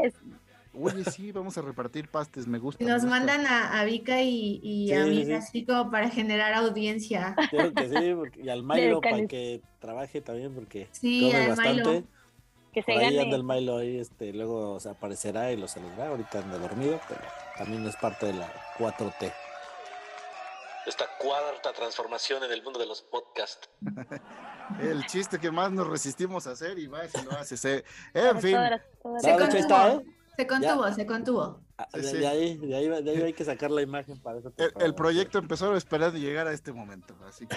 G: oye, sí, vamos a repartir pastes, me gusta. Me
I: nos
G: gusta.
I: mandan a, a Vika y, y
H: Sí,
I: a mí
H: sí.
I: así como para generar audiencia.
H: Claro que sí, porque- y al Milo para que trabaje también porque
I: Sí,
H: come bastante.
I: Milo.
K: Que se
H: Por ahí anda el Milo ahí, este, luego aparecerá y lo saludará. Ahorita anda dormido, pero también es parte de la 4T.
J: Esta cuarta transformación en el mundo de los podcasts.
G: El chiste que más nos resistimos a hacer y va y lo haces. eh. En fin.
I: Se contuvo, se contuvo, se contuvo.
H: Ah,
G: Sí,
H: de,
G: sí.
H: de ahí, de, ahí, de ahí hay que sacar la imagen para esa
G: el, el proyecto empezó a esperar de llegar a este momento, así que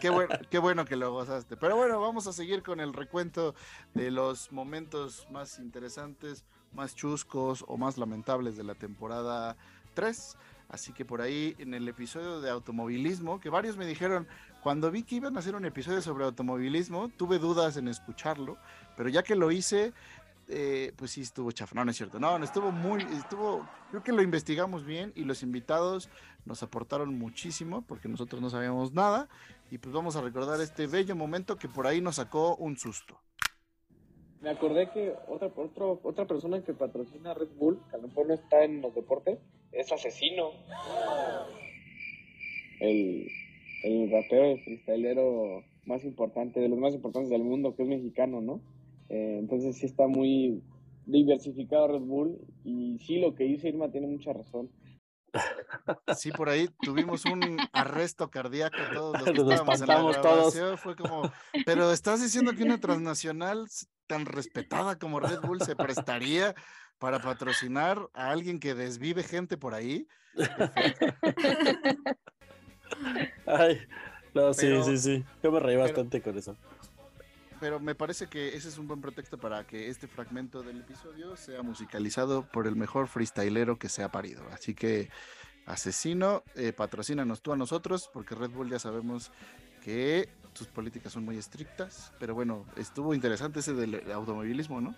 G: qué bueno, qué bueno que lo gozaste. Pero bueno, vamos a seguir con el recuento de los momentos más interesantes, más chuscos o más lamentables de la temporada 3. Así que por ahí en el episodio de automovilismo, que varios me dijeron, cuando vi que iban a hacer un episodio sobre automovilismo, tuve dudas en escucharlo, pero ya que lo hice, eh, pues sí estuvo chafa. No, no es cierto. No, no, estuvo muy, estuvo, creo que lo investigamos bien y los invitados nos aportaron muchísimo porque nosotros no sabíamos nada y pues vamos a recordar este bello momento que por ahí nos sacó un susto.
U: Me acordé que otra, otra persona que patrocina Red Bull, que a lo mejor no está en los deportes, es asesino. El, el rapero freestylero más importante, de los más importantes del mundo, que es mexicano, ¿no? Eh, entonces sí está muy diversificado Red Bull y sí lo que dice Irma tiene mucha razón.
G: Sí, por ahí tuvimos un arresto cardíaco todos los que
H: Nos
G: estábamos en la
H: espantamos todos.
G: grabación. Fue como, pero estás diciendo que una transnacional tan respetada como Red Bull se prestaría para patrocinar a alguien que desvive gente por ahí.
H: Ay, no, sí,
G: Pero-
H: sí, sí. Yo me reí
G: pero-
H: bastante con eso.
G: Pero me parece que ese es un buen pretexto para que este fragmento del episodio sea musicalizado por el mejor freestylero que se ha parido. Así que, asesino, eh, patrocínanos tú a nosotros, porque Red Bull ya sabemos que sus políticas son muy estrictas. Pero bueno, estuvo interesante ese del automovilismo, ¿no?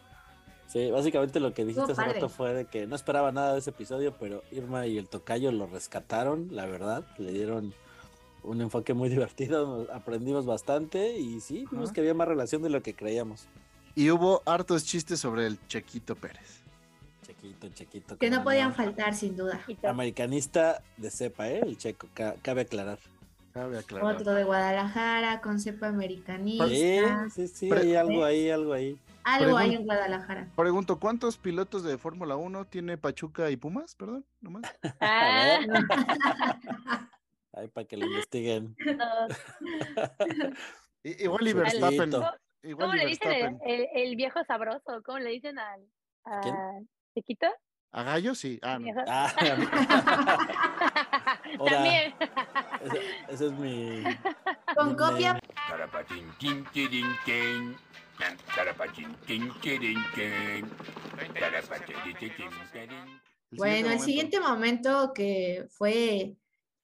H: Sí, básicamente lo que dijiste hace rato fue de que no esperaba nada de ese episodio, pero Irma y el tocayo lo rescataron, la verdad, le dieron un enfoque muy divertido, aprendimos bastante y sí, vimos que había más relación de lo que creíamos.
G: Y hubo hartos chistes sobre el Chequito Pérez.
H: Chequito, chequito.
I: Que no podían faltar, sin duda.
H: Americanista de cepa, ¿eh? El checo, ca- cabe aclarar.
G: Cabe aclarar.
I: Otro de Guadalajara, con cepa
H: Sí,
I: americanista.
H: sí, sí,
G: Pre-
H: hay algo ahí, algo ahí.
I: Algo hay en Guadalajara.
G: Pregunto, ¿cuántos pilotos de Fórmula 1 tiene Pachuca y Pumas? Perdón, nomás.
K: Ah,
H: Ahí para que lo investiguen.
G: Igual y. Verstappen.
K: ¿Cómo,
G: Igual
K: cómo
G: y
K: le dicen el,
G: Verstappen.
K: el- el viejo sabroso? ¿Cómo le dicen al. Chiquito?
G: ¿A Gallo? Sí. Ah, no.
H: Ah,
K: También.
H: ese, ese es mi.
I: Con
H: mi
I: copia.
H: name.
I: Bueno, el siguiente momento que fue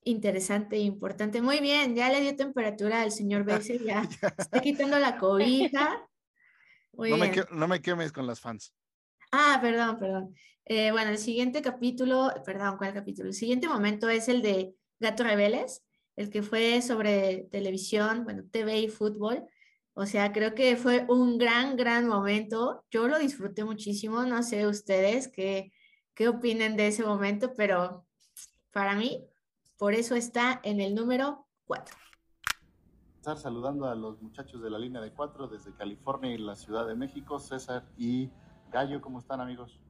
I: interesante e importante. Muy bien, ya le dio temperatura al señor Bessel, ya está quitando la cobija. Muy
G: no, me
I: bien.
G: que- no me quemes con las fans.
I: Ah, perdón, perdón. Eh, bueno, el siguiente capítulo, perdón, ¿cuál capítulo? El siguiente momento es el de Gato Rebeles, el que fue sobre televisión, bueno, TV y fútbol. O sea, creo que fue un gran, gran momento. Yo lo disfruté muchísimo. No sé ustedes qué, qué opinen de ese momento, pero para mí, por eso está en el número 4.
G: Estar saludando a los muchachos de la línea de cuatro desde California y la Ciudad de México, César y Gallo, ¿cómo están amigos?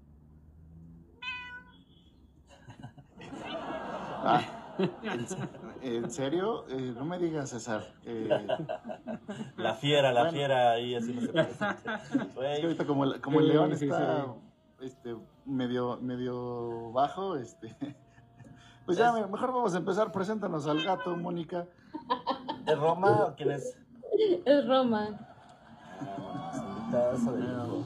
G: Ah, ¿en, serio? Eh, no me digas, César. Eh,
H: La fiera, la
G: Bueno.
H: fiera ahí así no se
G: que ahorita como el, como el
H: Sí,
G: león está este, medio, medio bajo, este, pues ya me- mejor vamos a empezar. Preséntanos al gato, Mónica.
H: ¿Es Roma o quién es?
K: Es Roma.
G: Lo,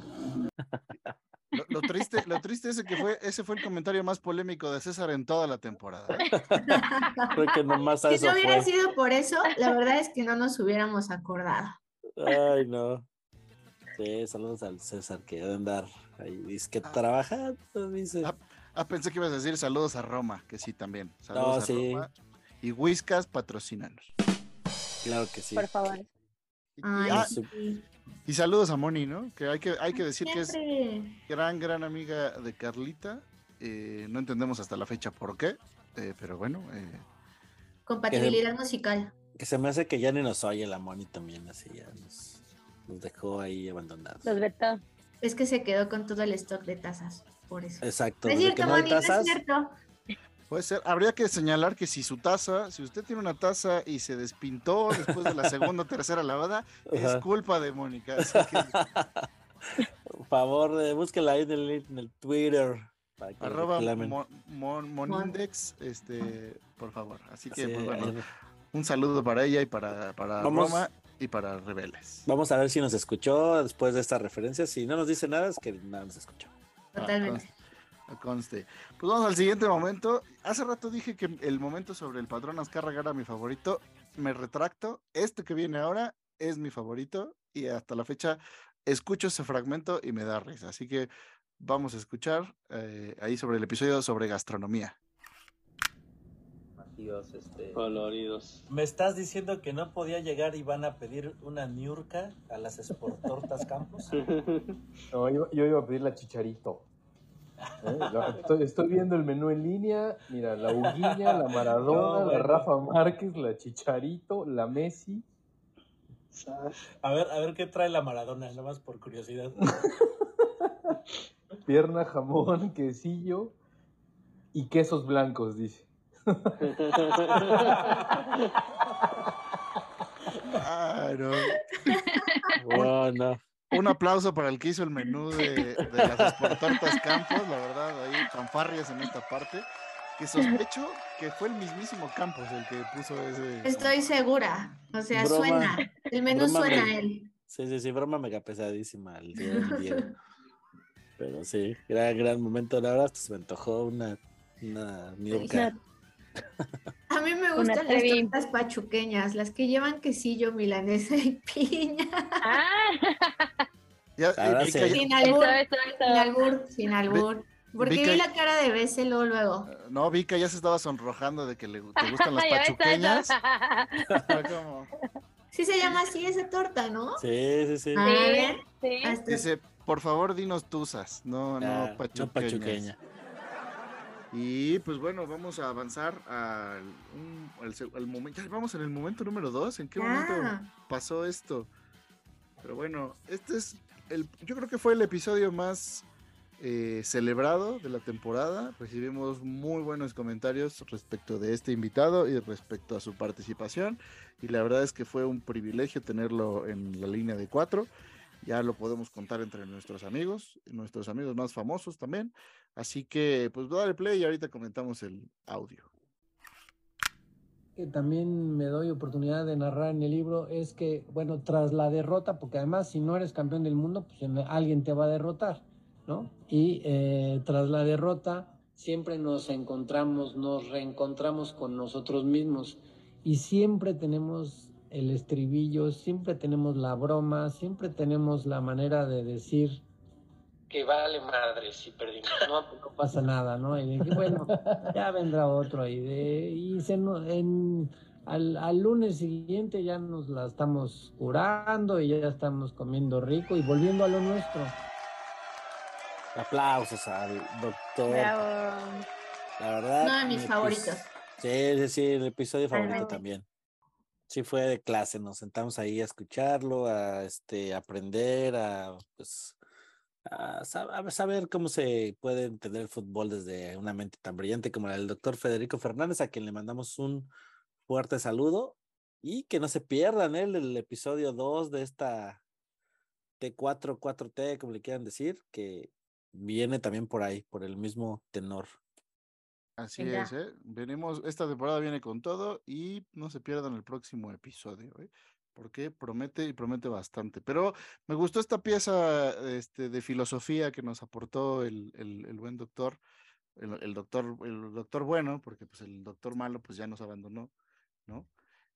G: lo triste, lo triste es que fue, ese fue el comentario más polémico de César en toda la temporada.
H: Creo que nomás a
I: Si
H: eso
I: no hubiera
H: fue.
I: sido por eso, la verdad es que no nos hubiéramos acordado.
H: Ay, no. Sí, saludos al César que debe andar ahí. Dice que trabaja, dice.
G: Ah, pensé que ibas a decir saludos a Roma, que sí también. Saludos
H: No,
G: a
H: sí.
G: Roma. Y Whiskas patrocínanos.
H: Claro que sí.
K: Por favor.
I: Ay,
G: ah,
I: sí.
G: Y saludos a Moni, ¿no? Que hay que, hay que decir que es gran, gran amiga de Carlita. Eh, no entendemos hasta la fecha por qué, eh, pero bueno. eh,
I: Compatibilidad musical.
H: Que se me hace que ya ni nos oye la Moni también, así ya nos, nos dejó ahí abandonados.
K: Los vetó.
I: Es que se quedó con todo el stock de tazas, por eso.
H: Exacto.
I: Es
H: desde
I: cierto,
H: que no hay
I: Moni, no es
H: tazas,
I: cierto.
G: Puede ser. Habría que señalar que si su taza, si usted tiene una taza y se despintó después de la segunda o tercera lavada, es culpa de Mónica. así que-
H: por favor, eh, búsquela ahí en el, en el Twitter. Para que
G: arroba mon- mon- monindex, este, por favor. Así que,
H: Sí,
G: pues bueno, un saludo para ella y para, para
H: Vamos.
G: Roma y para Rebeles.
H: Vamos a ver si nos escuchó después de esta referencia. Si no nos dice nada, es que nada nos escuchó.
I: Totalmente.
G: Ah, conste. Pues vamos al siguiente momento. Hace rato dije que el momento sobre el patrón Azcárraga era mi favorito. Me retracto. Este que viene ahora es mi favorito y hasta la fecha escucho ese fragmento y me da risa. Así que vamos a escuchar eh, ahí sobre el episodio sobre gastronomía.
H: este...
M: Coloridos.
H: ¿Me estás diciendo que no podía llegar y van a pedir una niurca a las Sportortas Campos?
R: No, yo, yo iba a pedir la chicharito. ¿Eh? Estoy, estoy viendo el menú en línea. Mira, la Uguiña, la Maradona,
H: No,
R: la. Rafa Márquez, la Chicharito, la Messi.
H: A ver, a ver qué trae la Maradona, nada más por curiosidad.
R: Pierna, jamón, quesillo y quesos blancos, dice.
G: Ah, no.
H: Bueno.
G: Un aplauso para el que hizo el menú de, de las Sportortas Campos, la verdad, ahí fanfarrias en esta parte. Que sospecho que fue el mismísimo Campos el que puso ese.
I: Estoy segura. O sea,
H: Broma.
I: suena. El menú suena
H: me-
I: a él.
H: Sí, sí, sí, broma mega pesadísima el día del día. Pero sí, gran, gran momento. La verdad, se me antojó una, una.
I: A mí me gustan las tortas pachuqueñas, las que llevan quesillo, milanesa y piña.
G: Ya,
H: Ahora
G: eh,
I: Sin albur,
K: Eso, eso, eso.
I: sin albur, sin albur. Porque
G: Vika-
I: vi la cara de Bessel luego, luego.
G: No, Vika ya se estaba sonrojando de que le te gustan las pachuqueñas. como-
I: Sí se llama así esa torta, ¿no?
H: Sí, sí, sí.
I: A ver,
K: Sí.
G: Dice, por favor, dinos tuzas, no,
H: Ah,
G: no
H: no
G: pachuqueñas.
H: pachuqueña.
G: Y pues bueno, vamos a avanzar al, un- al se- al momento. Ya vamos en el momento número dos. ¿En qué momento pasó esto? Pero bueno, este es el. Yo creo que fue el episodio más eh, celebrado de la temporada. Recibimos muy buenos comentarios respecto de este invitado y respecto a su participación. Y la verdad es que fue un privilegio tenerlo en la línea de cuatro. Ya lo podemos contar entre nuestros amigos, nuestros amigos más famosos también. Así que, pues, dale play y ahorita comentamos el audio.
V: que también me doy oportunidad de narrar en el libro es que, bueno, tras la derrota, porque además si no eres campeón del mundo, pues en- alguien te va a derrotar, ¿no? Y eh, tras la derrota siempre nos encontramos, nos reencontramos con nosotros mismos y siempre tenemos el estribillo, siempre tenemos la broma, siempre tenemos la manera de decir que vale madre si perdimos, no, no pasa nada, ¿no? Y de que, bueno, ya vendrá otro ahí. De, y se, no- en, al, al lunes siguiente ya nos la estamos curando y ya estamos comiendo rico y volviendo a lo nuestro.
H: Aplausos al doctor.
K: Bravo.
H: La verdad.
I: Uno de mis
H: mi
I: favoritos.
H: Sí, sí, sí, el episodio favorito también. Sí, fue de clase, nos sentamos ahí a escucharlo, a este, aprender, a pues a, sab- a saber cómo se puede entender el fútbol desde una mente tan brillante como la del doctor Federico Fernández, a quien le mandamos un fuerte saludo y que no se pierdan ¿eh? el, episodio 2 de esta T4, 4T, como le quieran decir, que viene también por ahí, por el mismo tenor.
G: Así es, ¿eh? Venimos, esta temporada viene con todo y no se pierdan el próximo episodio, ¿eh? Porque promete y promete bastante. Pero me gustó esta pieza este, de filosofía que nos aportó el, el- el buen doctor, el, el doctor, el doctor bueno, porque pues el doctor malo pues ya nos abandonó, ¿no?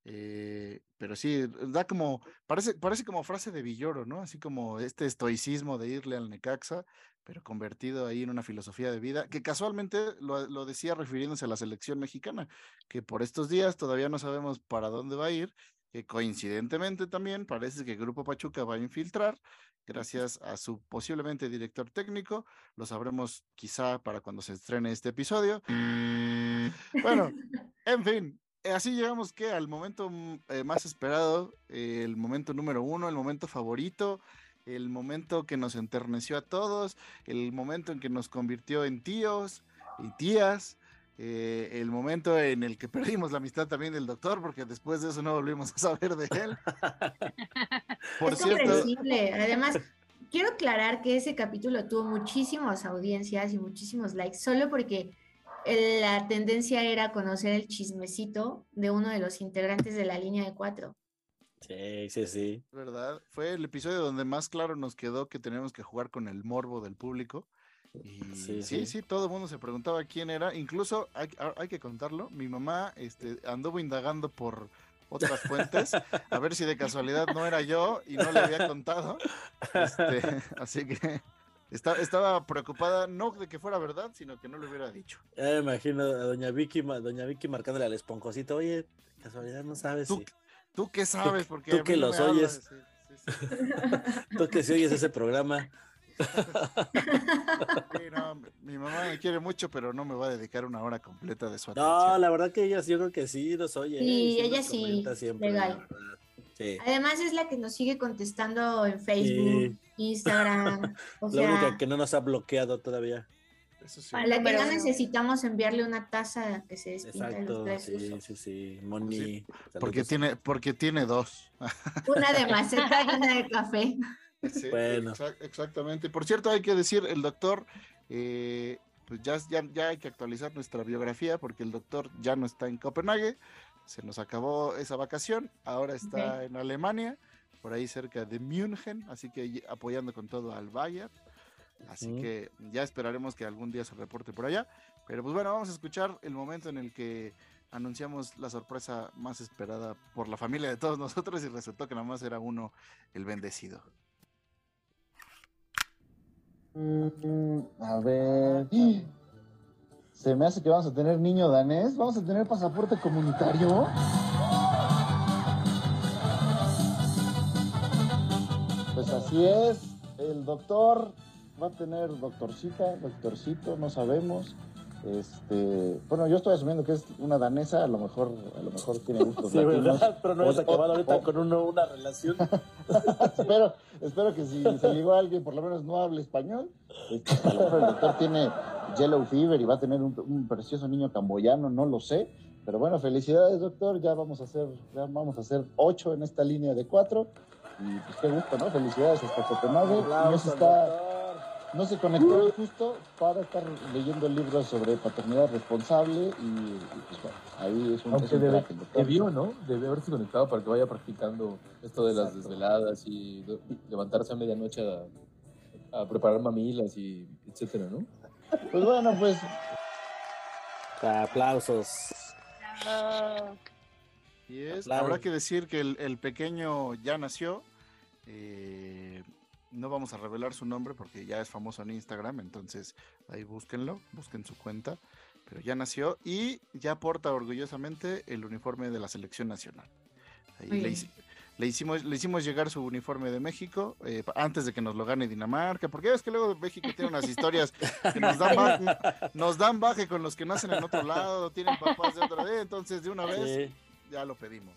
G: Eh, pero sí, da como, parece, parece como frase de Villoro, ¿no? Así como este estoicismo de irle al Necaxa, pero convertido ahí en una filosofía de vida, que casualmente lo, lo decía refiriéndose a la selección mexicana, que por estos días todavía no sabemos para dónde va a ir, que coincidentemente también parece que el Grupo Pachuca va a infiltrar, gracias a su posiblemente director técnico, lo sabremos quizá para cuando se estrene este episodio. Bueno, en fin, así llegamos que al momento mm, eh, más esperado, eh, el momento número uno, el momento favorito, el momento que nos enterneció a todos, el momento en que nos convirtió en tíos y tías, eh, el momento en el que perdimos la amistad también del doctor, porque después de eso no volvimos a saber de él. Por
I: es
G: cierto,
I: comprensible. Además, quiero aclarar que ese capítulo tuvo muchísimas audiencias y muchísimos likes, solo porque la tendencia era conocer el chismecito de uno de los integrantes de la línea de cuatro.
H: Sí, sí, sí.
G: ¿verdad? Fue el episodio donde más claro nos quedó que teníamos que jugar con el morbo del público. Y sí,
H: Sí,
G: sí,
H: sí.
G: todo el mundo se preguntaba quién era. Incluso hay, a- hay que contarlo. Mi mamá este, anduvo indagando por otras fuentes a ver si de casualidad no era yo y no le había contado. Este, así que esta- estaba preocupada no de que fuera verdad, sino que no le hubiera dicho.
H: Ya me imagino a doña Vicky, doña Vicky marcándole al esponjosito, oye, casualidad no sabes
G: ¿Tú,
H: si-
G: tú qué sabes? Porque
H: tú que
G: no
H: los
G: me hablas".
H: oyes, tú que si oyes ese programa.
G: Sí, no, mi mamá me quiere mucho, pero no me va a dedicar una hora completa de su atención.
H: No, la verdad que ella sí, yo creo que sí nos oye.
I: Sí,
H: Y
I: ella sí,
H: siempre,
I: legal.
H: Sí.
I: Además es la que nos sigue contestando en Facebook, Instagram, o
H: la
I: sea,
H: única que no nos ha bloqueado todavía.
I: a la que no necesitamos enviarle una taza que se despinta en
H: Exacto,
I: los
H: sí,
I: usos.
H: sí, sí. Moni.
G: Porque tiene, porque tiene dos.
I: Una de maceta y una de café.
G: Sí,
H: Bueno.
G: exa- exactamente. Por cierto, hay que decir, el doctor, eh, pues ya, ya, ya hay que actualizar nuestra biografía porque el doctor ya no está en Copenhague, se nos acabó esa vacación, ahora está en Alemania, por ahí cerca de München, así que apoyando con todo al Bayern. Así que ya esperaremos que algún día se reporte por allá. Pero pues bueno, vamos a escuchar el momento en el que anunciamos la sorpresa más esperada por la familia de todos nosotros y resultó que nada más era uno el bendecido.
N: Mm, a ver. Se me hace que vamos a tener niño danés. Vamos a tener pasaporte comunitario. Pues así es. El doctor va a tener doctorcita, doctorcito, no sabemos. Este, bueno, yo estoy asumiendo que es una danesa, a lo mejor, a lo mejor tiene gustos
H: Sí,
N: latinos.
H: ¿verdad? Pero no has acabado ahorita
N: o-
H: con uno, una relación.
N: espero, espero que si se llegó alguien, por lo menos no hable español. Este, a lo mejor el doctor tiene yellow fever y va a tener un, un precioso niño camboyano, no lo sé. Pero bueno, felicidades, doctor. Ya vamos a hacer, ya vamos a hacer ocho en esta línea de cuatro. Y pues qué gusto, ¿no? Felicidades hasta Copenhague. Se,
H: Aplausos,
N: está, no se conectó justo para estar leyendo libros sobre paternidad responsable y, y, pues bueno, ahí es un, es
R: Aunque
N: un
R: debe- debió, ¿no? Debe haberse conectado para que vaya practicando esto de las desveladas y levantarse a medianoche a, a preparar mamilas y etcétera, ¿no?
N: Pues bueno, pues
H: Aplausos.
G: Y es, habrá que decir que el, el pequeño ya nació. eh, no vamos a revelar su nombre porque ya es famoso en Instagram, entonces ahí búsquenlo, busquen su cuenta. Pero ya nació y ya porta orgullosamente el uniforme de la selección nacional. Ahí le, le hicimos, le hicimos llegar su uniforme de México eh, antes de que nos lo gane Dinamarca, porque es que luego México tiene unas historias que nos dan, ba- nos dan baje con los que nacen en otro lado, tienen papás de otro lado, entonces de una vez
H: Sí.
G: ya lo pedimos.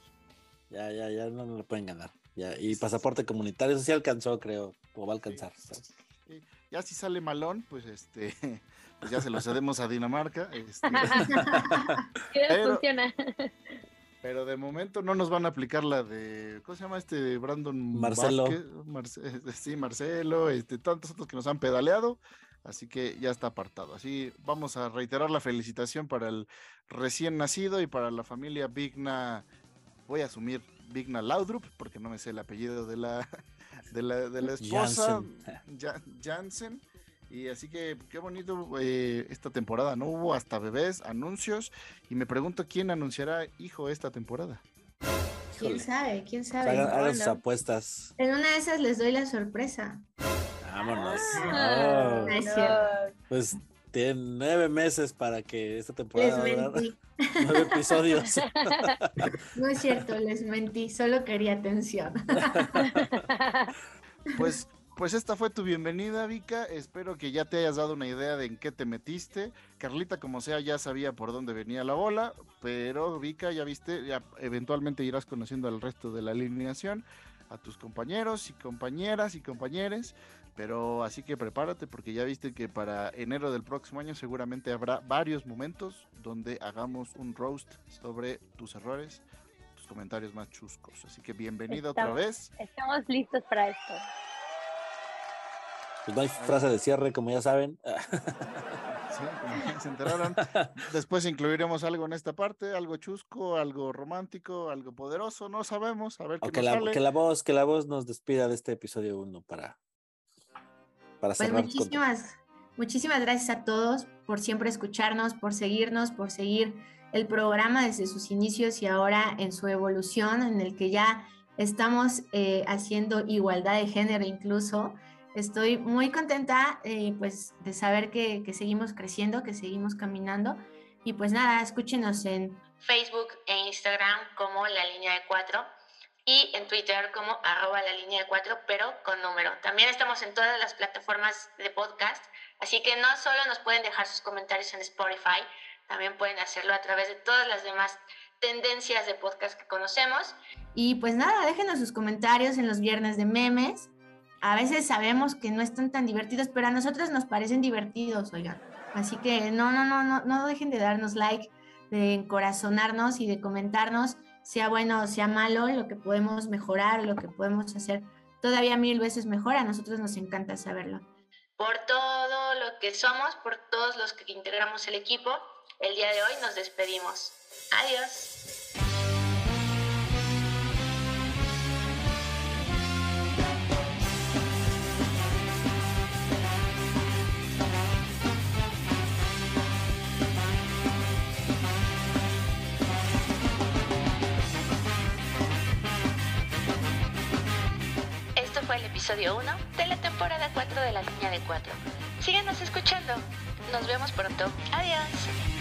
H: Ya, ya, ya no nos lo pueden ganar. Ya, y pasaporte comunitario, eso sí alcanzó, creo, o va a alcanzar. ¿sabes?
G: Sí, Ya si sale malón, pues este, pues ya se lo cedemos a Dinamarca. este,
K: ¿Qué
G: Pero-
K: funciona?
G: pero de momento no nos van a aplicar la de, ¿cómo se llama este Brandon
H: Marcelo.
G: Marce- sí, Marcelo, este, tantos otros que nos han pedaleado. Así que ya está apartado. Así vamos a reiterar la felicitación para el recién nacido y para la familia Vigna. Voy a asumir Vigna Laudrup porque no me sé el apellido de la, de la, de la esposa.
H: Jansen.
G: Ja- Jansen. Y así que qué bonito eh, esta temporada, ¿no? Hubo hasta bebés, anuncios. Y me pregunto quién anunciará hijo esta temporada.
I: ¿Quién
H: Híjole.
I: sabe? ¿Quién sabe?
H: hagan, hagan sus apuestas.
I: en una de esas les doy la sorpresa.
H: Vámonos.
I: Ah,
H: Oh,
I: no.
H: Pues tienen nueve meses para que esta temporada
I: Les mentí.
H: nueve episodios.
I: No es cierto, les mentí, solo quería atención.
G: Pues, pues esta fue tu bienvenida, Vika. Espero que ya te hayas dado una idea de en qué te metiste. Carlita, como sea, ya sabía por dónde venía la bola, pero Vika, ya viste, ya eventualmente irás conociendo al resto de la alineación, a tus compañeros y compañeras y compañeros. Pero así que prepárate porque ya viste que para enero del próximo año seguramente habrá varios momentos donde hagamos un roast sobre tus errores, tus comentarios más chuscos. Así que bienvenida otra vez.
K: Estamos listos para esto.
H: Pues no hay frase de cierre, como ya saben.
G: Sí, como se enteraron. Después incluiremos algo en esta parte, algo chusco, algo romántico, algo poderoso, no sabemos, a ver qué
H: que
G: nos
H: la,
G: sale.
H: que la voz, que la voz nos despida de este episodio 1 para, para
I: Pues
H: cerrar. con-
I: muchísimas, muchísimas gracias a todos por siempre escucharnos, por seguirnos, por seguir el programa desde sus inicios y ahora en su evolución, en el que ya estamos eh, haciendo igualdad de género incluso. Estoy muy contenta eh, pues, de saber que, que seguimos creciendo, que seguimos caminando. Y pues nada, escúchenos en
T: Facebook e Instagram como la línea de cuatro y en Twitter como arroba la línea de cuatro, pero con número. También estamos en todas las plataformas de podcast, así que no solo nos pueden dejar sus comentarios en Spotify, también pueden hacerlo a través de todas las demás tendencias de podcast que conocemos.
I: Y pues nada, déjenos sus comentarios en los viernes de memes. A veces sabemos que no están tan divertidos, pero a nosotros nos parecen divertidos, oigan. Así que no, no, no, no, no dejen de darnos like, de encorazonarnos y de comentarnos, sea bueno o sea malo, lo que podemos mejorar, lo que podemos hacer todavía mil veces mejor. A nosotros nos encanta saberlo.
T: Por todo lo que somos, por todos los que integramos el equipo, el día de hoy nos despedimos. Adiós. Episodio 1 de la temporada 4 de la línea de 4. Síganos escuchando. Nos vemos pronto. Adiós.